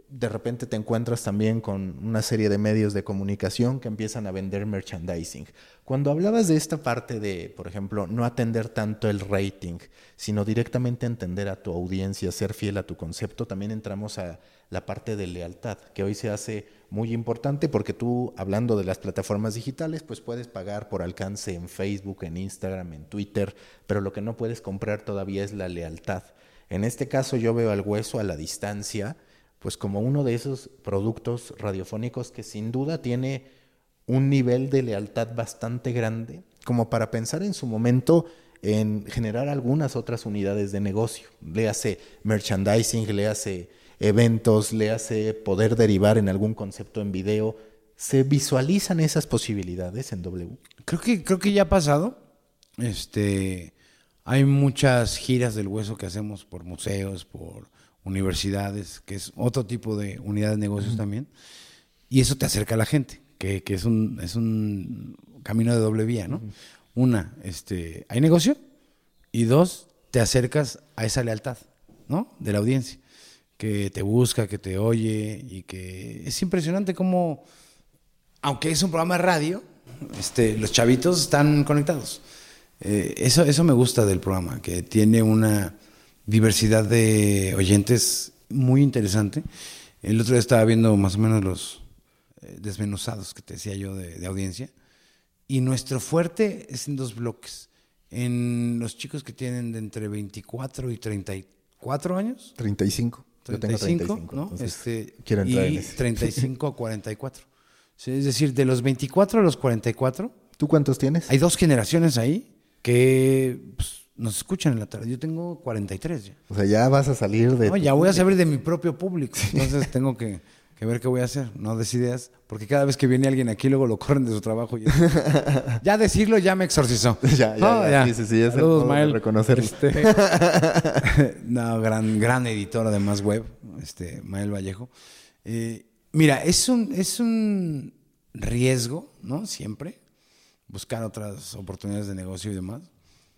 De repente te encuentras también con una serie de medios de comunicación que empiezan a vender merchandising. Cuando hablabas de esta parte de, por ejemplo, no atender tanto el rating, sino directamente entender a tu audiencia, ser fiel a tu concepto, también entramos a la parte de lealtad, que hoy se hace muy importante porque tú, hablando de las plataformas digitales, pues puedes pagar por alcance en Facebook, en Instagram, en Twitter, pero lo que no puedes comprar todavía es la lealtad. En este caso yo veo al hueso a la distancia, pues como uno de esos productos radiofónicos que sin duda tiene un nivel de lealtad bastante grande, como para pensar en su momento en generar algunas otras unidades de negocio. Le hace merchandising, le hace eventos, le hace poder derivar en algún concepto en video. ¿Se visualizan esas posibilidades en W? Creo que, creo que ya ha pasado. Este, hay muchas giras del hueso que hacemos por museos, por universidades, que es otro tipo de unidad de negocios también. Y eso te acerca a la gente, que, es, un, es un camino de doble vía, ¿no? Una, este, hay negocio. Y dos, te acercas a esa lealtad, ¿no? De la audiencia que te busca, que te oye y que es impresionante cómo, aunque es un programa de radio, este, los chavitos están conectados. Eh, eso, eso me gusta del programa, que tiene una diversidad de oyentes muy interesante. El otro día estaba viendo más o menos los eh, desmenuzados que te decía yo de, de audiencia. Y nuestro fuerte es en dos bloques. En los chicos que tienen de entre 24 y 34 años. 35. 35, ¿no? Este, y 35 a 44. es decir, de los 24 a los 44. ¿Tú cuántos tienes? Hay dos generaciones ahí que pues, nos escuchan en la tarde. Yo tengo 43 ya. O sea, ya vas a salir de... No, ya voy a salir de mi propio público. Entonces tengo que que ver qué voy a hacer, no des ideas, porque cada vez que viene alguien aquí luego lo corren de su trabajo. Y ya decirlo ya me exorcizó. ya, ya, ya, Sí, sí, sí, es Saludos, reconocer. Este, no, gran, gran editor además web, este, Mael Vallejo. Eh, mira, es un, es un riesgo, ¿no? Siempre, buscar otras oportunidades de negocio y demás.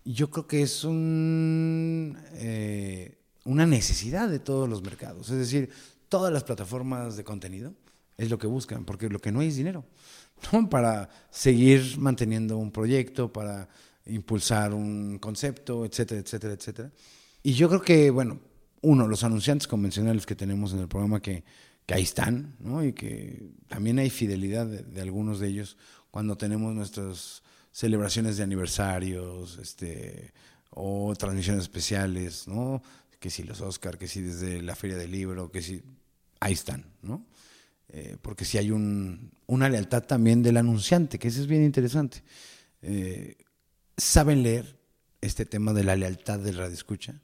Y yo creo que es un, eh, una necesidad de todos los mercados. Es decir, todas las plataformas de contenido es lo que buscan, porque lo que no hay es dinero, ¿no? Para seguir manteniendo un proyecto, para impulsar un concepto, etcétera, etcétera, etcétera. Y yo creo que, bueno, uno, los anunciantes convencionales que tenemos en el programa que, que ahí están, ¿no? Y que también hay fidelidad de, algunos de ellos cuando tenemos nuestras celebraciones de aniversarios, este, o transmisiones especiales, ¿no? Que si los Oscar, que si desde la Feria del Libro, que si ahí están, ¿no? Eh, porque si hay una lealtad también del anunciante, que eso es bien interesante. Eh, saben leer este tema de la lealtad del radio escucha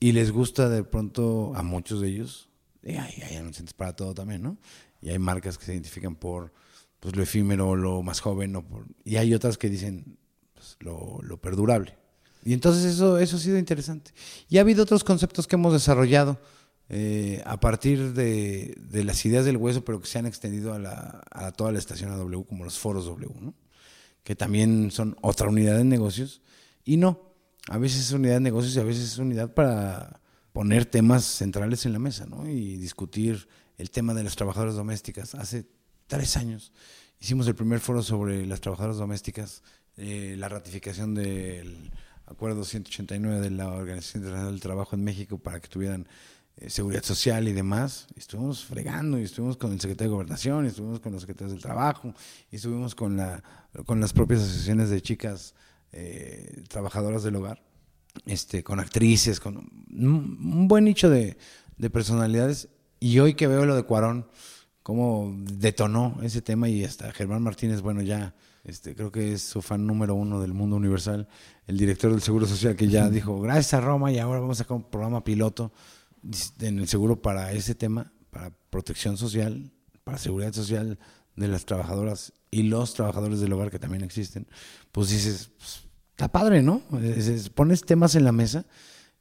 y les gusta de pronto a muchos de ellos, y hay, hay, anunciantes para todo también, ¿no? Y hay marcas que se identifican por pues, lo efímero, lo más joven, y hay otras que dicen pues, lo, lo, perdurable. Y entonces eso, eso ha sido interesante. Y ha habido otros conceptos que hemos desarrollado eh, a partir de, las ideas del hueso, pero que se han extendido a, toda la estación AW, como los foros W, que también son otra unidad de negocios. Y no, a veces es unidad de negocios y a veces es unidad para poner temas centrales en la mesa y discutir el tema de las trabajadoras domésticas. Hace tres años hicimos el primer foro sobre las trabajadoras domésticas, eh, la ratificación del acuerdo 189 de la Organización Internacional del Trabajo en México para que tuvieran eh, seguridad social y demás. Estuvimos fregando y estuvimos con el secretario de Gobernación, y estuvimos con los secretarios del Trabajo, y estuvimos con, la, con las propias asociaciones de chicas eh, trabajadoras del hogar, este, con actrices, con un, buen nicho de, de, personalidades. Y hoy que veo lo de Cuarón, cómo detonó ese tema y hasta Germán Martínez, bueno, ya este, creo que es su fan número uno del mundo universal, el director del Seguro Social que ya dijo, gracias a Roma y ahora vamos a sacar un programa piloto en el seguro para ese tema, para protección social, para seguridad social de las trabajadoras y los trabajadores del hogar que también existen, pues dices, pues, está padre, ¿no? pones temas en la mesa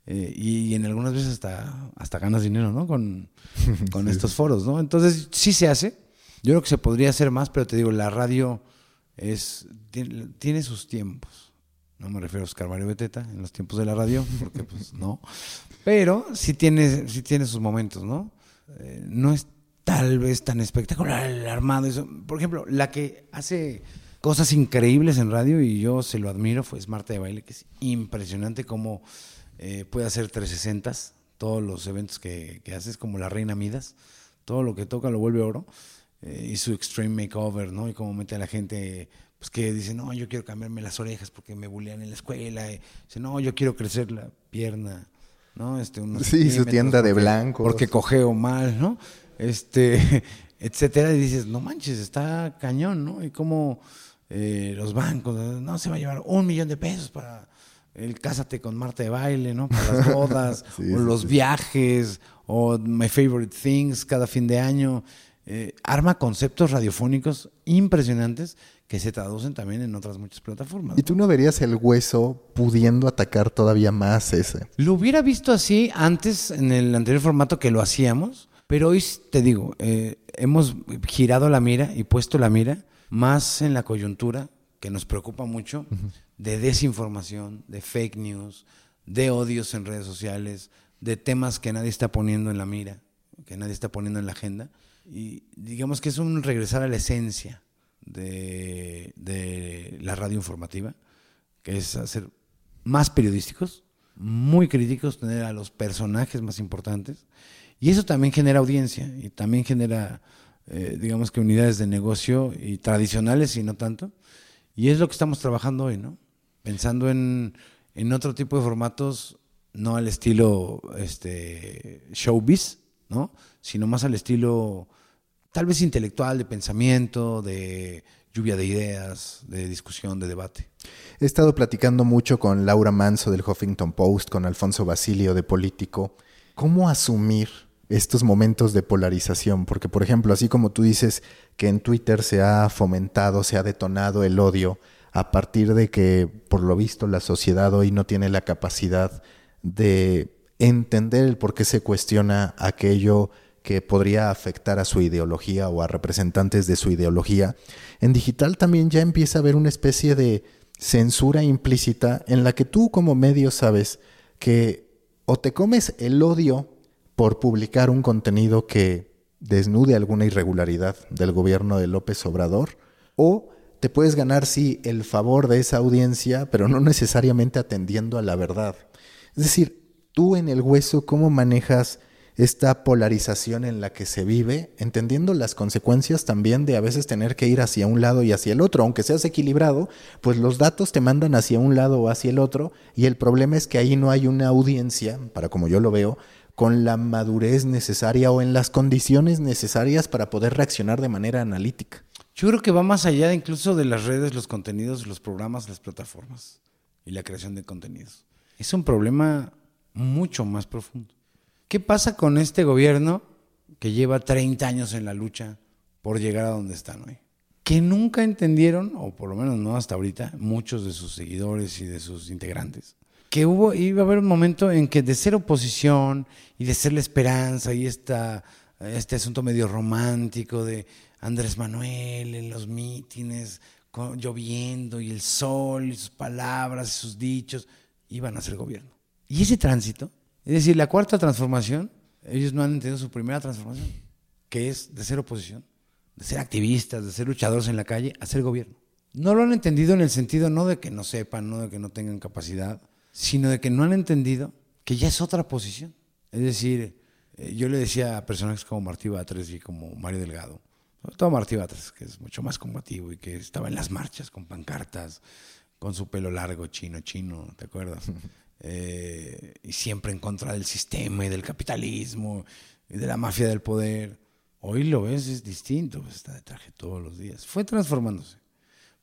eh, y, en algunas veces hasta, hasta ganas dinero, ¿no? Con, con estos foros, ¿no? Entonces, sí se hace. Yo creo que se podría hacer más, pero te digo, la radio es tiene, tiene sus tiempos. No me refiero a Oscar Mario Beteta en los tiempos de la radio, porque pues no. Pero sí tiene, sí tiene sus momentos, ¿no? Eh, no es tal vez tan espectacular el armado. Eso. Por ejemplo, la que hace cosas increíbles en radio y yo se lo admiro fue Marta de Baile, que es impresionante cómo eh, puede hacer 360 todos los eventos que, que hace, es como la reina Midas, todo lo que toca lo vuelve oro. Eh, y su extreme makeover, ¿no? Y cómo mete a la gente pues que dice, no, yo quiero cambiarme las orejas porque me bullean en la escuela. Y dice, no, yo quiero crecer la pierna, ¿no? Este, sí, su tienda de blanco. Porque cogeo mal, ¿no? Este, etcétera. Y dices, no manches, está cañón, ¿no? Y cómo eh, los bancos, no, se va a llevar un millón de pesos para el cásate con Marta de baile, ¿no? Para las bodas, o los viajes, o My Favorite Things cada fin de año. Eh, arma conceptos radiofónicos impresionantes que se traducen también en otras muchas plataformas. ¿Y tú no verías el hueso pudiendo atacar todavía más ese? Lo hubiera visto así antes en el anterior formato que lo hacíamos, pero hoy te digo, eh, hemos girado la mira y puesto la mira más en la coyuntura que nos preocupa mucho de desinformación, de fake news, de odios en redes sociales, de temas que nadie está poniendo en la mira, que nadie está poniendo en la agenda. Y digamos que es un regresar a la esencia de, la radio informativa, que es hacer más periodísticos, muy críticos, tener a los personajes más importantes. Y eso también genera audiencia y también genera, eh, digamos que unidades de negocio y tradicionales y no tanto. Y es lo que estamos trabajando hoy, ¿no? Pensando en, en otro tipo de formatos, no al estilo este, showbiz, ¿no? Sino más al estilo tal vez intelectual, de pensamiento, de lluvia de ideas, de discusión, de debate. He estado platicando mucho con Laura Manso del Huffington Post, con Alfonso Basilio de Político. ¿Cómo asumir estos momentos de polarización? Porque, por ejemplo, así como tú dices que en Twitter se ha fomentado, se ha detonado el odio a partir de que, por lo visto, la sociedad hoy no tiene la capacidad de entender el por qué se cuestiona aquello que podría afectar a su ideología o a representantes de su ideología, en digital también ya empieza a haber una especie de censura implícita en la que tú como medio sabes que o te comes el odio por publicar un contenido que desnude alguna irregularidad del gobierno de López Obrador, o te puedes ganar, sí, el favor de esa audiencia, pero no necesariamente atendiendo a la verdad. Es decir, tú en el hueso, ¿cómo manejas esta polarización en la que se vive, entendiendo las consecuencias también de a veces tener que ir hacia un lado y hacia el otro, aunque seas equilibrado, pues los datos te mandan hacia un lado o hacia el otro y el problema es que ahí no hay una audiencia, para como yo lo veo, con la madurez necesaria o en las condiciones necesarias para poder reaccionar de manera analítica. Yo creo que va más allá incluso de las redes, los contenidos, los programas, las plataformas y la creación de contenidos. Es un problema mucho más profundo. ¿Qué pasa con este gobierno que lleva 30 años en la lucha por llegar a donde están hoy? Que nunca entendieron, o por lo menos no hasta ahorita, muchos de sus seguidores y de sus integrantes, que hubo, iba a haber un momento en que de ser oposición y de ser la esperanza y esta, este asunto medio romántico de Andrés Manuel en los mítines, lloviendo y el sol y sus palabras y sus dichos, iban a ser gobierno. Y ese tránsito es decir, la cuarta transformación, ellos no han entendido su primera transformación, que es de ser oposición, de ser activistas, de ser luchadores en la calle, a ser gobierno. No lo han entendido en el sentido no de que no sepan, no de que no tengan capacidad, sino de que no han entendido que ya es otra posición. Es decir, eh, yo le decía a personajes como Martí Batres y como Mario Delgado, sobre todo Martí Batres, que es mucho más combativo y que estaba en las marchas con pancartas, con su pelo largo, chino, chino, ¿te acuerdas? Eh, y siempre en contra del sistema y del capitalismo y de la mafia del poder. Hoy lo ves, es distinto, pues, está de traje todos los días. Fue transformándose.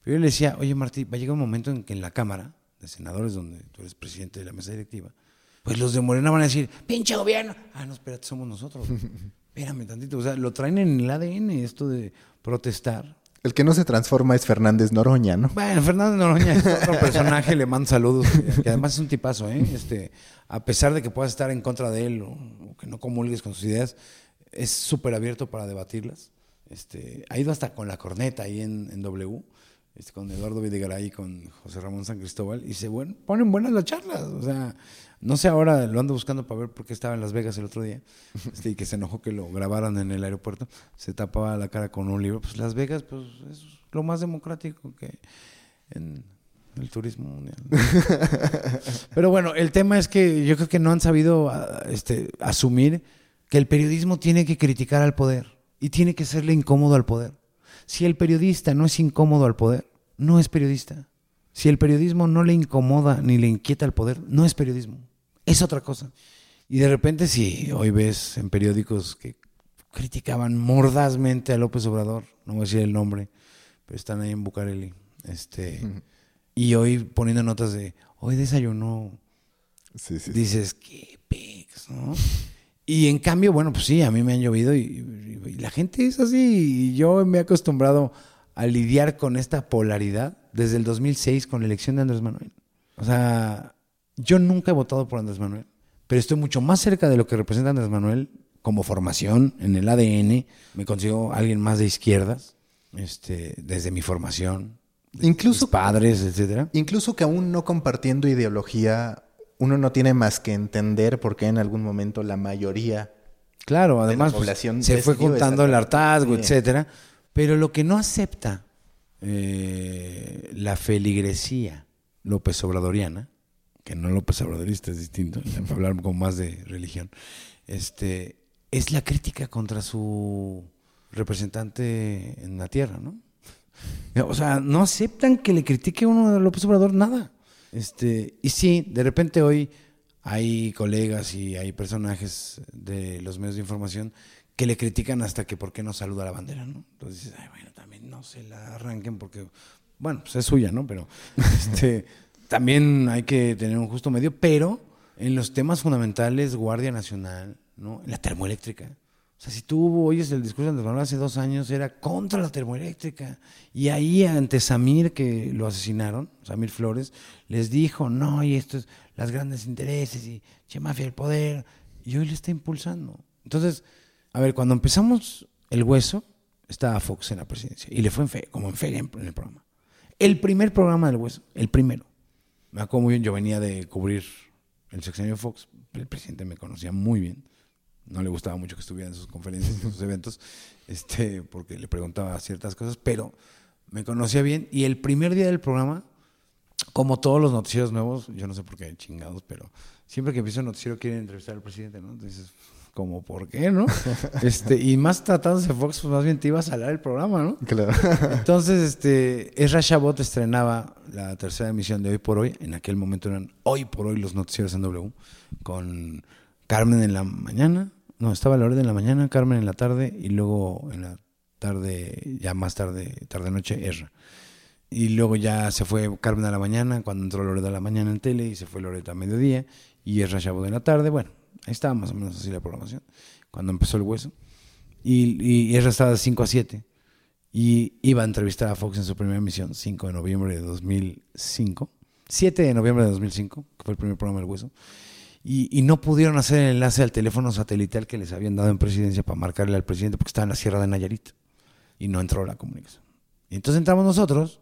Pero yo le decía, oye Martí, va a llegar un momento en que en la Cámara de Senadores, donde tú eres presidente de la mesa directiva, pues los de Morena van a decir, pinche gobierno. Ah, no, espérate, somos nosotros. Espérame tantito. O sea, lo traen en el ADN esto de protestar. El que no se transforma es Fernández Noroña, ¿no? Bueno, Fernández Noroña es otro personaje, le mando saludos, que, además es un tipazo, ¿eh? Este, a pesar de que puedas estar en contra de él o, o que no comulgues con sus ideas, es súper abierto para debatirlas. Este, ha ido hasta con la corneta ahí en, en W, este, con Eduardo Videgaray y con José Ramón San Cristóbal, y se bueno, ponen buenas las charlas. O sea, no sé ahora, lo ando buscando para ver por qué estaba en Las Vegas el otro día, este, y que se enojó que lo grabaran en el aeropuerto, se tapaba la cara con un libro. Pues Las Vegas, pues es lo más democrático que en el turismo mundial. Pero bueno, el tema es que yo creo que no han sabido ah, este, asumir que el periodismo tiene que criticar al poder y tiene que serle incómodo al poder. Si el periodista no es incómodo al poder, no es periodista. Si el periodismo no le incomoda ni le inquieta al poder, no es periodismo. Es otra cosa. Y de repente, si hoy ves en periódicos que criticaban mordazmente a López Obrador, no voy a decir el nombre, pero están ahí en Bucareli. Este, Y hoy poniendo notas de, hoy desayunó Sí, sí. dices, qué pex, ¿no? Y en cambio, bueno, pues sí, a mí me han llovido y, y- y la gente es así. Y yo me he acostumbrado a lidiar con esta polaridad desde el 2006 con la elección de Andrés Manuel. O sea, yo nunca he votado por Andrés Manuel, pero estoy mucho más cerca de lo que representa Andrés Manuel como formación en el ADN. Me considero alguien más de izquierdas, este, desde mi formación, Incluso- mis padres, etcétera. Incluso que aún no compartiendo ideología, uno no tiene más que entender por qué en algún momento la mayoría Claro, además la pues, población se fue juntando el hartazgo, Sí. etcétera. Pero lo que no acepta eh, la feligresía López Obradoriana, que no López Obradorista es distinto, para hablar con más de religión, este, es la crítica contra su representante en la tierra, ¿no? O sea, no aceptan que le critique uno a López Obrador nada. Este, y sí, de repente hoy hay colegas y hay personajes de los medios de información que le critican hasta que por qué no saluda la bandera, ¿no? Entonces dices, ay, bueno, también no se la arranquen porque, bueno, pues es suya, ¿no? Pero este, también hay que tener un justo medio, pero en los temas fundamentales, Guardia Nacional, ¿no? La termoeléctrica. O sea, si tú oyes el discurso de Andrés hace dos años, era contra la termoeléctrica. Y ahí ante Samir, que lo asesinaron, Samir Flores, les dijo, no, y esto es las grandes intereses y che mafia el poder. Y hoy le está impulsando. Entonces, a ver, cuando empezamos el hueso, estaba Fox en la presidencia. Y le fue en fe, como en feria en el programa. El primer programa del hueso, el primero. Me acuerdo muy bien, yo venía de cubrir el sexenio Fox. El presidente me conocía muy bien no le gustaba mucho que estuviera en sus conferencias, en sus eventos, este, porque le preguntaba ciertas cosas, pero me conocía bien. Y el primer día del programa, como todos los noticieros nuevos, yo no sé por qué chingados, pero siempre que empieza un noticiero quieren entrevistar al presidente, ¿no? Entonces, como, ¿por qué, no? Este, y más tratándose de Fox, pues más bien te iba a salar el programa, ¿no? Claro. Entonces, este, Ezra Shabot estrenaba la tercera emisión de Hoy por Hoy. En aquel momento eran Hoy por Hoy los noticieros en W. Con Carmen en la mañana. No, estaba Loret en la mañana, Carmen en la tarde y luego en la tarde, ya más tarde, tarde-noche, Ezra. Y luego ya se fue Carmen a la mañana, cuando entró Loret a la mañana en tele y se fue Loret a mediodía y Ezra Shabot en la tarde. Bueno, estaba más o menos así la programación, cuando empezó el hueso. Y, y estaba de 5 a 7 y iba a entrevistar a Fox en su primera emisión, 5 de noviembre de 2005, 7 de noviembre de 2005, que fue el primer programa del hueso, y, y no pudieron hacer el enlace al teléfono satelital que les habían dado en presidencia para marcarle al presidente porque estaba en la Sierra de Nayarit y no entró la comunicación. Y entonces entramos nosotros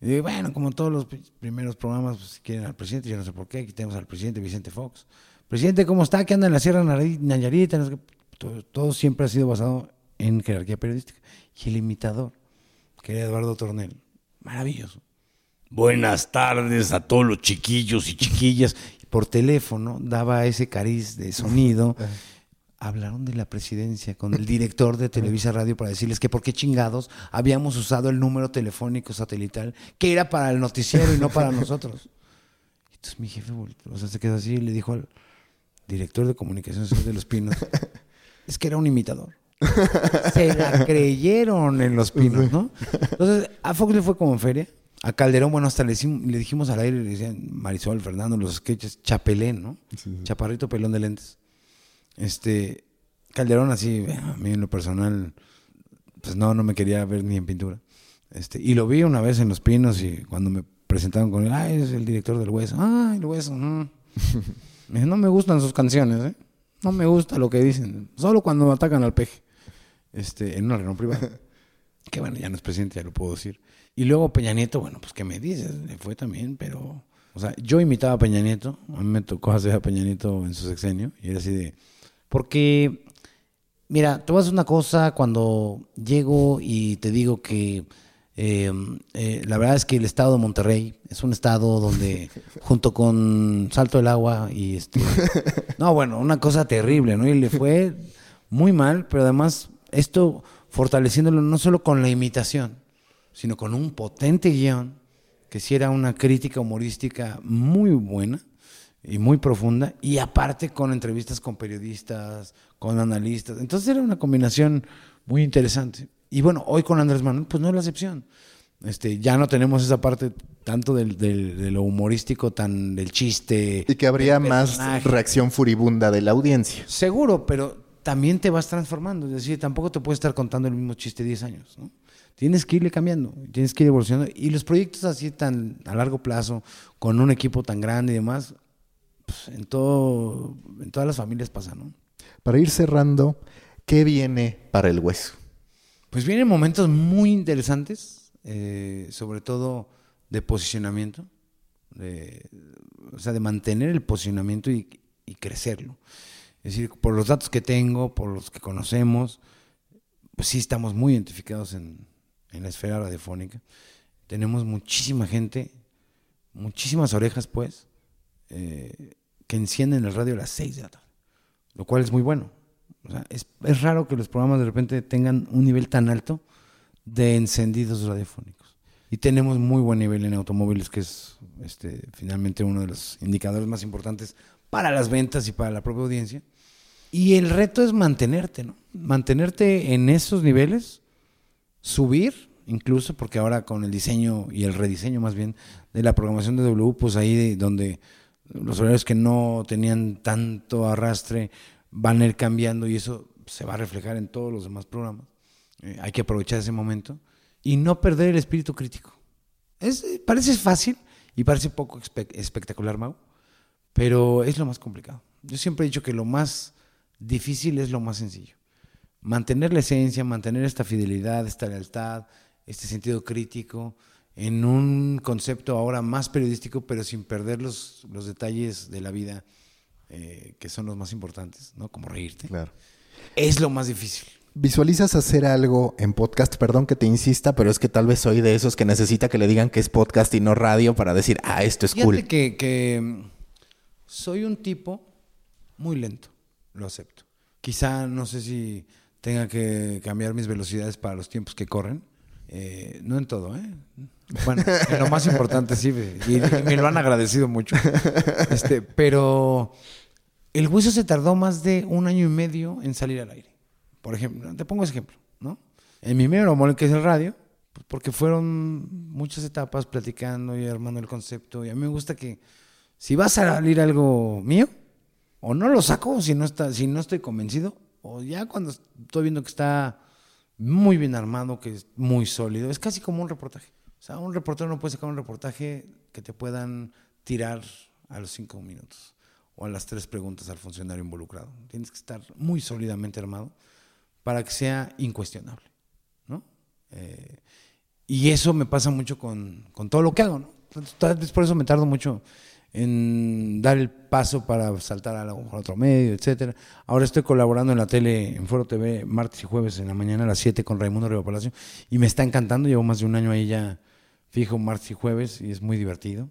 y bueno, como todos los pri- primeros programas, pues, quieren al presidente, yo no sé por qué, aquí tenemos al presidente Vicente Fox. Presidente, ¿cómo está? ¿Qué anda en la Sierra Nayarit? Todo, todo siempre ha sido basado en jerarquía periodística. Y el imitador, que era Eduardo Tornel, maravilloso. Buenas tardes a todos los chiquillos y chiquillas. Por teléfono daba ese cariz de sonido. Hablaron de la presidencia con el director de Televisa Radio para decirles que por qué chingados habíamos usado el número telefónico satelital que era para el noticiero y no para nosotros. Entonces mi jefe o sea, se quedó así y le dijo al director de comunicaciones de Los Pinos, es que era un imitador. Se la creyeron en Los Pinos, ¿no? Entonces, a Fox le fue como en feria. A Calderón, bueno, hasta le, le dijimos al aire, le decían Marisol, Fernando, los sketches, Chapelén, ¿no? Chaparrito pelón de lentes. Este, Calderón así, a mí en lo personal, pues no, no me quería ver ni en pintura. Este, y lo vi una vez en Los Pinos y cuando me presentaron con él, ay, es el director del Hueso. Ay, el Hueso. mm". Me dije, no me gustan sus canciones, ¿eh? No me gusta lo que dicen. Solo cuando atacan al peje. Este, en una reunión privada. que bueno, ya no es presidente, ya lo puedo decir. Y luego Peña Nieto, bueno, pues qué me dices, le fue también, pero... O sea, yo imitaba a Peña Nieto, a mí me tocó hacer a Peña Nieto en su sexenio, y era así de... Porque, mira, te voy a una cosa, cuando llego y te digo que eh, eh, la verdad es que el estado de Monterrey es un estado donde, junto con Salto del Agua y este... No, bueno, una cosa terrible, ¿no? Y le fue muy mal, pero además esto fortaleciéndolo no solo con la imitación, sino con un potente guion que sí era una crítica humorística muy buena y muy profunda, y aparte con entrevistas con periodistas, con analistas. Entonces era una combinación muy interesante. Y bueno, hoy con Andrés Manuel, pues no es la excepción. Este, ya no tenemos esa parte tanto del, del- de lo humorístico, tan del chiste. Y que habría más reacción furibunda de la audiencia. Seguro, pero también te vas transformando. Es decir, tampoco te puedes estar contando el mismo chiste 10 años. ¿no? Tienes que irle cambiando, tienes que ir evolucionando. Y los proyectos así tan a largo plazo, con un equipo tan grande y demás, pues, en, todo, en todas las familias pasa, ¿no? Para ir cerrando, ¿qué viene para el hueso? Pues vienen momentos muy interesantes, eh, sobre todo de posicionamiento, de, o sea, de mantener el posicionamiento y, crecerlo. Es decir, por los datos que tengo, por los que conocemos, pues sí estamos muy identificados en, en la esfera radiofónica. Tenemos muchísima gente, muchísimas orejas, pues, eh, que encienden el radio a las 6 de la tarde, lo cual es muy bueno. O sea, es, es raro que los programas de repente tengan un nivel tan alto de encendidos radiofónicos. Y tenemos muy buen nivel en automóviles, que es este, finalmente uno de los indicadores más importantes para las ventas y para la propia audiencia. Y el reto es mantenerte, ¿no? Mantenerte en esos niveles, subir, incluso, porque ahora con el diseño y el rediseño más bien de la programación de W, pues ahí donde los horarios que no tenían tanto arrastre van a ir cambiando y eso se va a reflejar en todos los demás programas. Eh, hay que aprovechar ese momento y no perder el espíritu crítico. Es, parece fácil y parece poco espe- espectacular, Mau, pero es lo más complicado. Yo siempre he dicho que lo más difícil es lo más sencillo. Mantener la esencia, mantener esta fidelidad, esta lealtad, este sentido crítico, en un concepto ahora más periodístico, pero sin perder los, los detalles de la vida eh, que son los más importantes, ¿no? Como reírte. Claro. Es lo más difícil. ¿Visualizas hacer algo en podcast? Perdón que te insista, pero es que tal vez soy de esos que necesita que le digan que es podcast y no radio para decir, ah, esto es Fíjate cool. que, que, mm, soy un tipo muy lento, lo acepto. Quizá no sé si tenga que cambiar mis velocidades para los tiempos que corren. Eh, no en todo, ¿eh? Bueno, en lo más importante sí, y, y me lo han agradecido mucho. Este, pero el hueso se tardó más de un año y medio en salir al aire. Por ejemplo, te pongo ese ejemplo, ¿no? En mi medio amor, que es el radio, pues porque fueron muchas etapas platicando y armando el concepto. Y a mí me gusta que si va a salir algo mío, o no lo saco si no, está, si no estoy convencido, o ya cuando estoy viendo que está muy bien armado, que es muy sólido, es casi como un reportaje. O sea, un reportero no puede sacar un reportaje que te puedan tirar a los cinco minutos o a las tres preguntas al funcionario involucrado. Tienes que estar muy sólidamente armado para que sea incuestionable, ¿no? Eh, y eso me pasa mucho con, con todo lo que hago, ¿no? Entonces, por eso me tardo mucho en dar el paso para saltar a, lo a otro medio, etcétera. Ahora estoy colaborando en la tele, en Foro TV, martes y jueves en la mañana a las 7 con Raimundo Río Palacio, y me está encantando, llevo más de un año ahí ya fijo martes y jueves, y es muy divertido.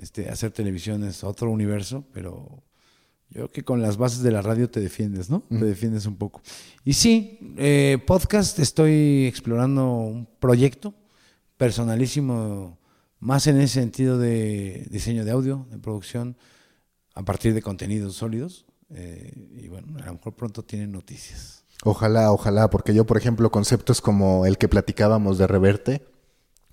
Este, hacer televisión es otro universo, pero yo creo que con las bases de la radio te defiendes, ¿no? Te defiendes un poco. Y sí, eh, podcast, estoy explorando un proyecto personalísimo, más en ese sentido de diseño de audio, de producción, a partir de contenidos sólidos. eh, y bueno, a lo mejor pronto tienen noticias. Ojalá, ojalá, porque yo, por ejemplo, conceptos como el que platicábamos de reverte,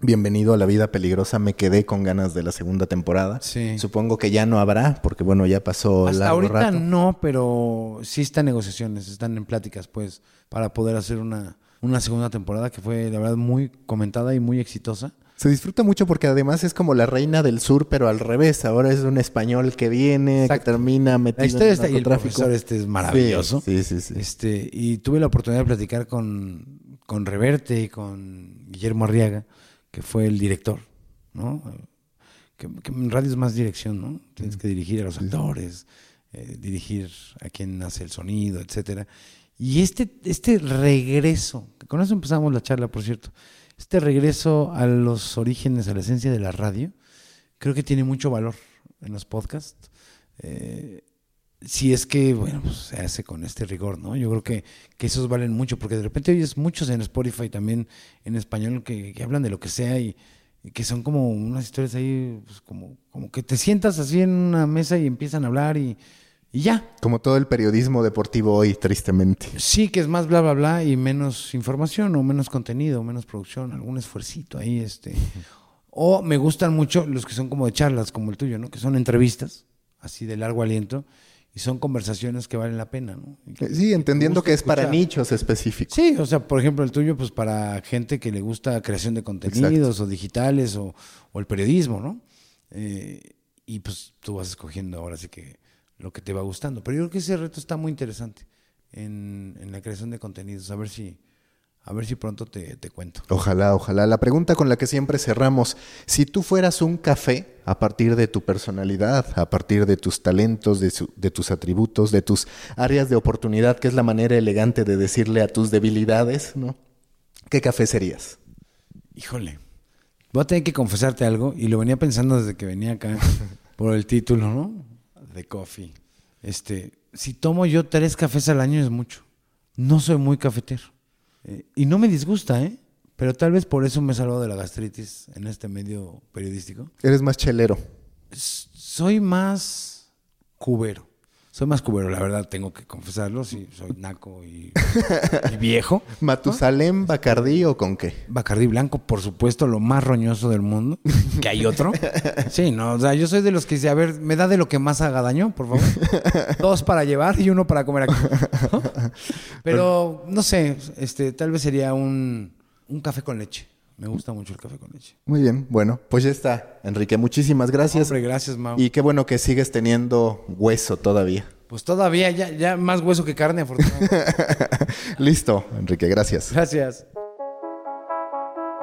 Bienvenido a la vida peligrosa. Me quedé con ganas de la segunda temporada. Sí. Supongo que ya no habrá, porque bueno, ya pasó Hasta largo ahorita rato. no, pero sí están negociaciones, están en pláticas, pues, para poder hacer una, una segunda temporada que fue, la verdad, muy comentada y muy exitosa. Se disfruta mucho porque además es como la reina del sur, pero al revés. Ahora es un español que viene, Exacto. que termina metido La historia en está y el este es maravilloso. Sí, sí, sí. sí. Este, y tuve la oportunidad de platicar con, con Reverte y con Guillermo Arriaga, que fue el director, ¿no? Que, que en radio es más dirección, ¿no? Tienes que dirigir a los actores, eh, dirigir a quien hace el sonido, etcétera. Y este, este regreso, con eso empezamos la charla, por cierto, este regreso a los orígenes, a la esencia de la radio, creo que tiene mucho valor en los podcasts. Eh, si es que, bueno, pues se hace con este rigor, ¿no? Yo creo que, que esos valen mucho, porque de repente oyes muchos en Spotify también en español que, que hablan de lo que sea y, y que son como unas historias ahí, pues, como, como que te sientas así en una mesa y empiezan a hablar y, y ya. Como todo el periodismo deportivo hoy, tristemente. Sí, que es más bla, bla, bla y menos información o menos contenido, menos producción, algún esfuercito ahí, este. O me gustan mucho los que son como de charlas, como el tuyo, ¿no? Que son entrevistas, así de largo aliento, y son conversaciones que valen la pena, ¿no? Que- Sí, entendiendo que es para nichos específicos. Sí, o sea, por ejemplo, el tuyo, pues para gente que le gusta creación de contenidos o digitales o, o el periodismo, ¿no? Eh, y pues tú vas escogiendo ahora sí que lo que te va gustando. Pero yo creo que ese reto está muy interesante en, en la creación de contenidos. A ver si, a ver si pronto te, te cuento. Ojalá, ojalá. La pregunta con la que siempre cerramos, si tú fueras un café a partir de tu personalidad, a partir de tus talentos, de, su- de tus atributos, de tus áreas de oportunidad, que es la manera elegante de decirle a tus debilidades, ¿no? ¿Qué café serías? Híjole, voy a tener que confesarte algo y lo venía pensando desde que venía acá por el título, ¿no? De coffee. Este, si tomo yo tres cafés al año es mucho. No soy muy cafetero. Eh, y no me disgusta, ¿eh? Pero tal vez por eso me he salvado de la gastritis en este medio periodístico. Eres más chelero. S- Soy más cubero. Soy más cubero, la verdad, tengo que confesarlo. Sí, soy naco y, y viejo. ¿Matusalén, Bacardí o con qué? Bacardí blanco, por supuesto, lo más roñoso del mundo. Que hay otro. Sí, no, o sea, yo soy de los que dice, a ver, me da de lo que más haga daño, por favor. Dos para llevar y uno para comer aquí. ¿No? Pero, no sé, este, tal vez sería un, un café con leche. Me gusta mucho el café con leche. Muy bien, bueno, pues ya está, Enrique. Muchísimas gracias. Hombre, gracias, Mau. Y qué bueno que sigues teniendo hueso todavía. Pues todavía, ya, ya más hueso que carne, afortunadamente. Listo, Enrique, gracias. Gracias.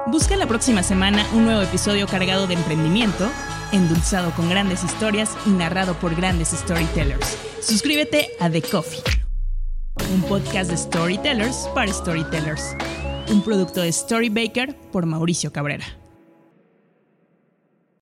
Busca la próxima semana un nuevo episodio cargado de emprendimiento, endulzado con grandes historias y narrado por grandes storytellers. Suscríbete a The Coffee, un podcast de storytellers para storytellers. Un producto de Storybaker por Mauricio Cabrera.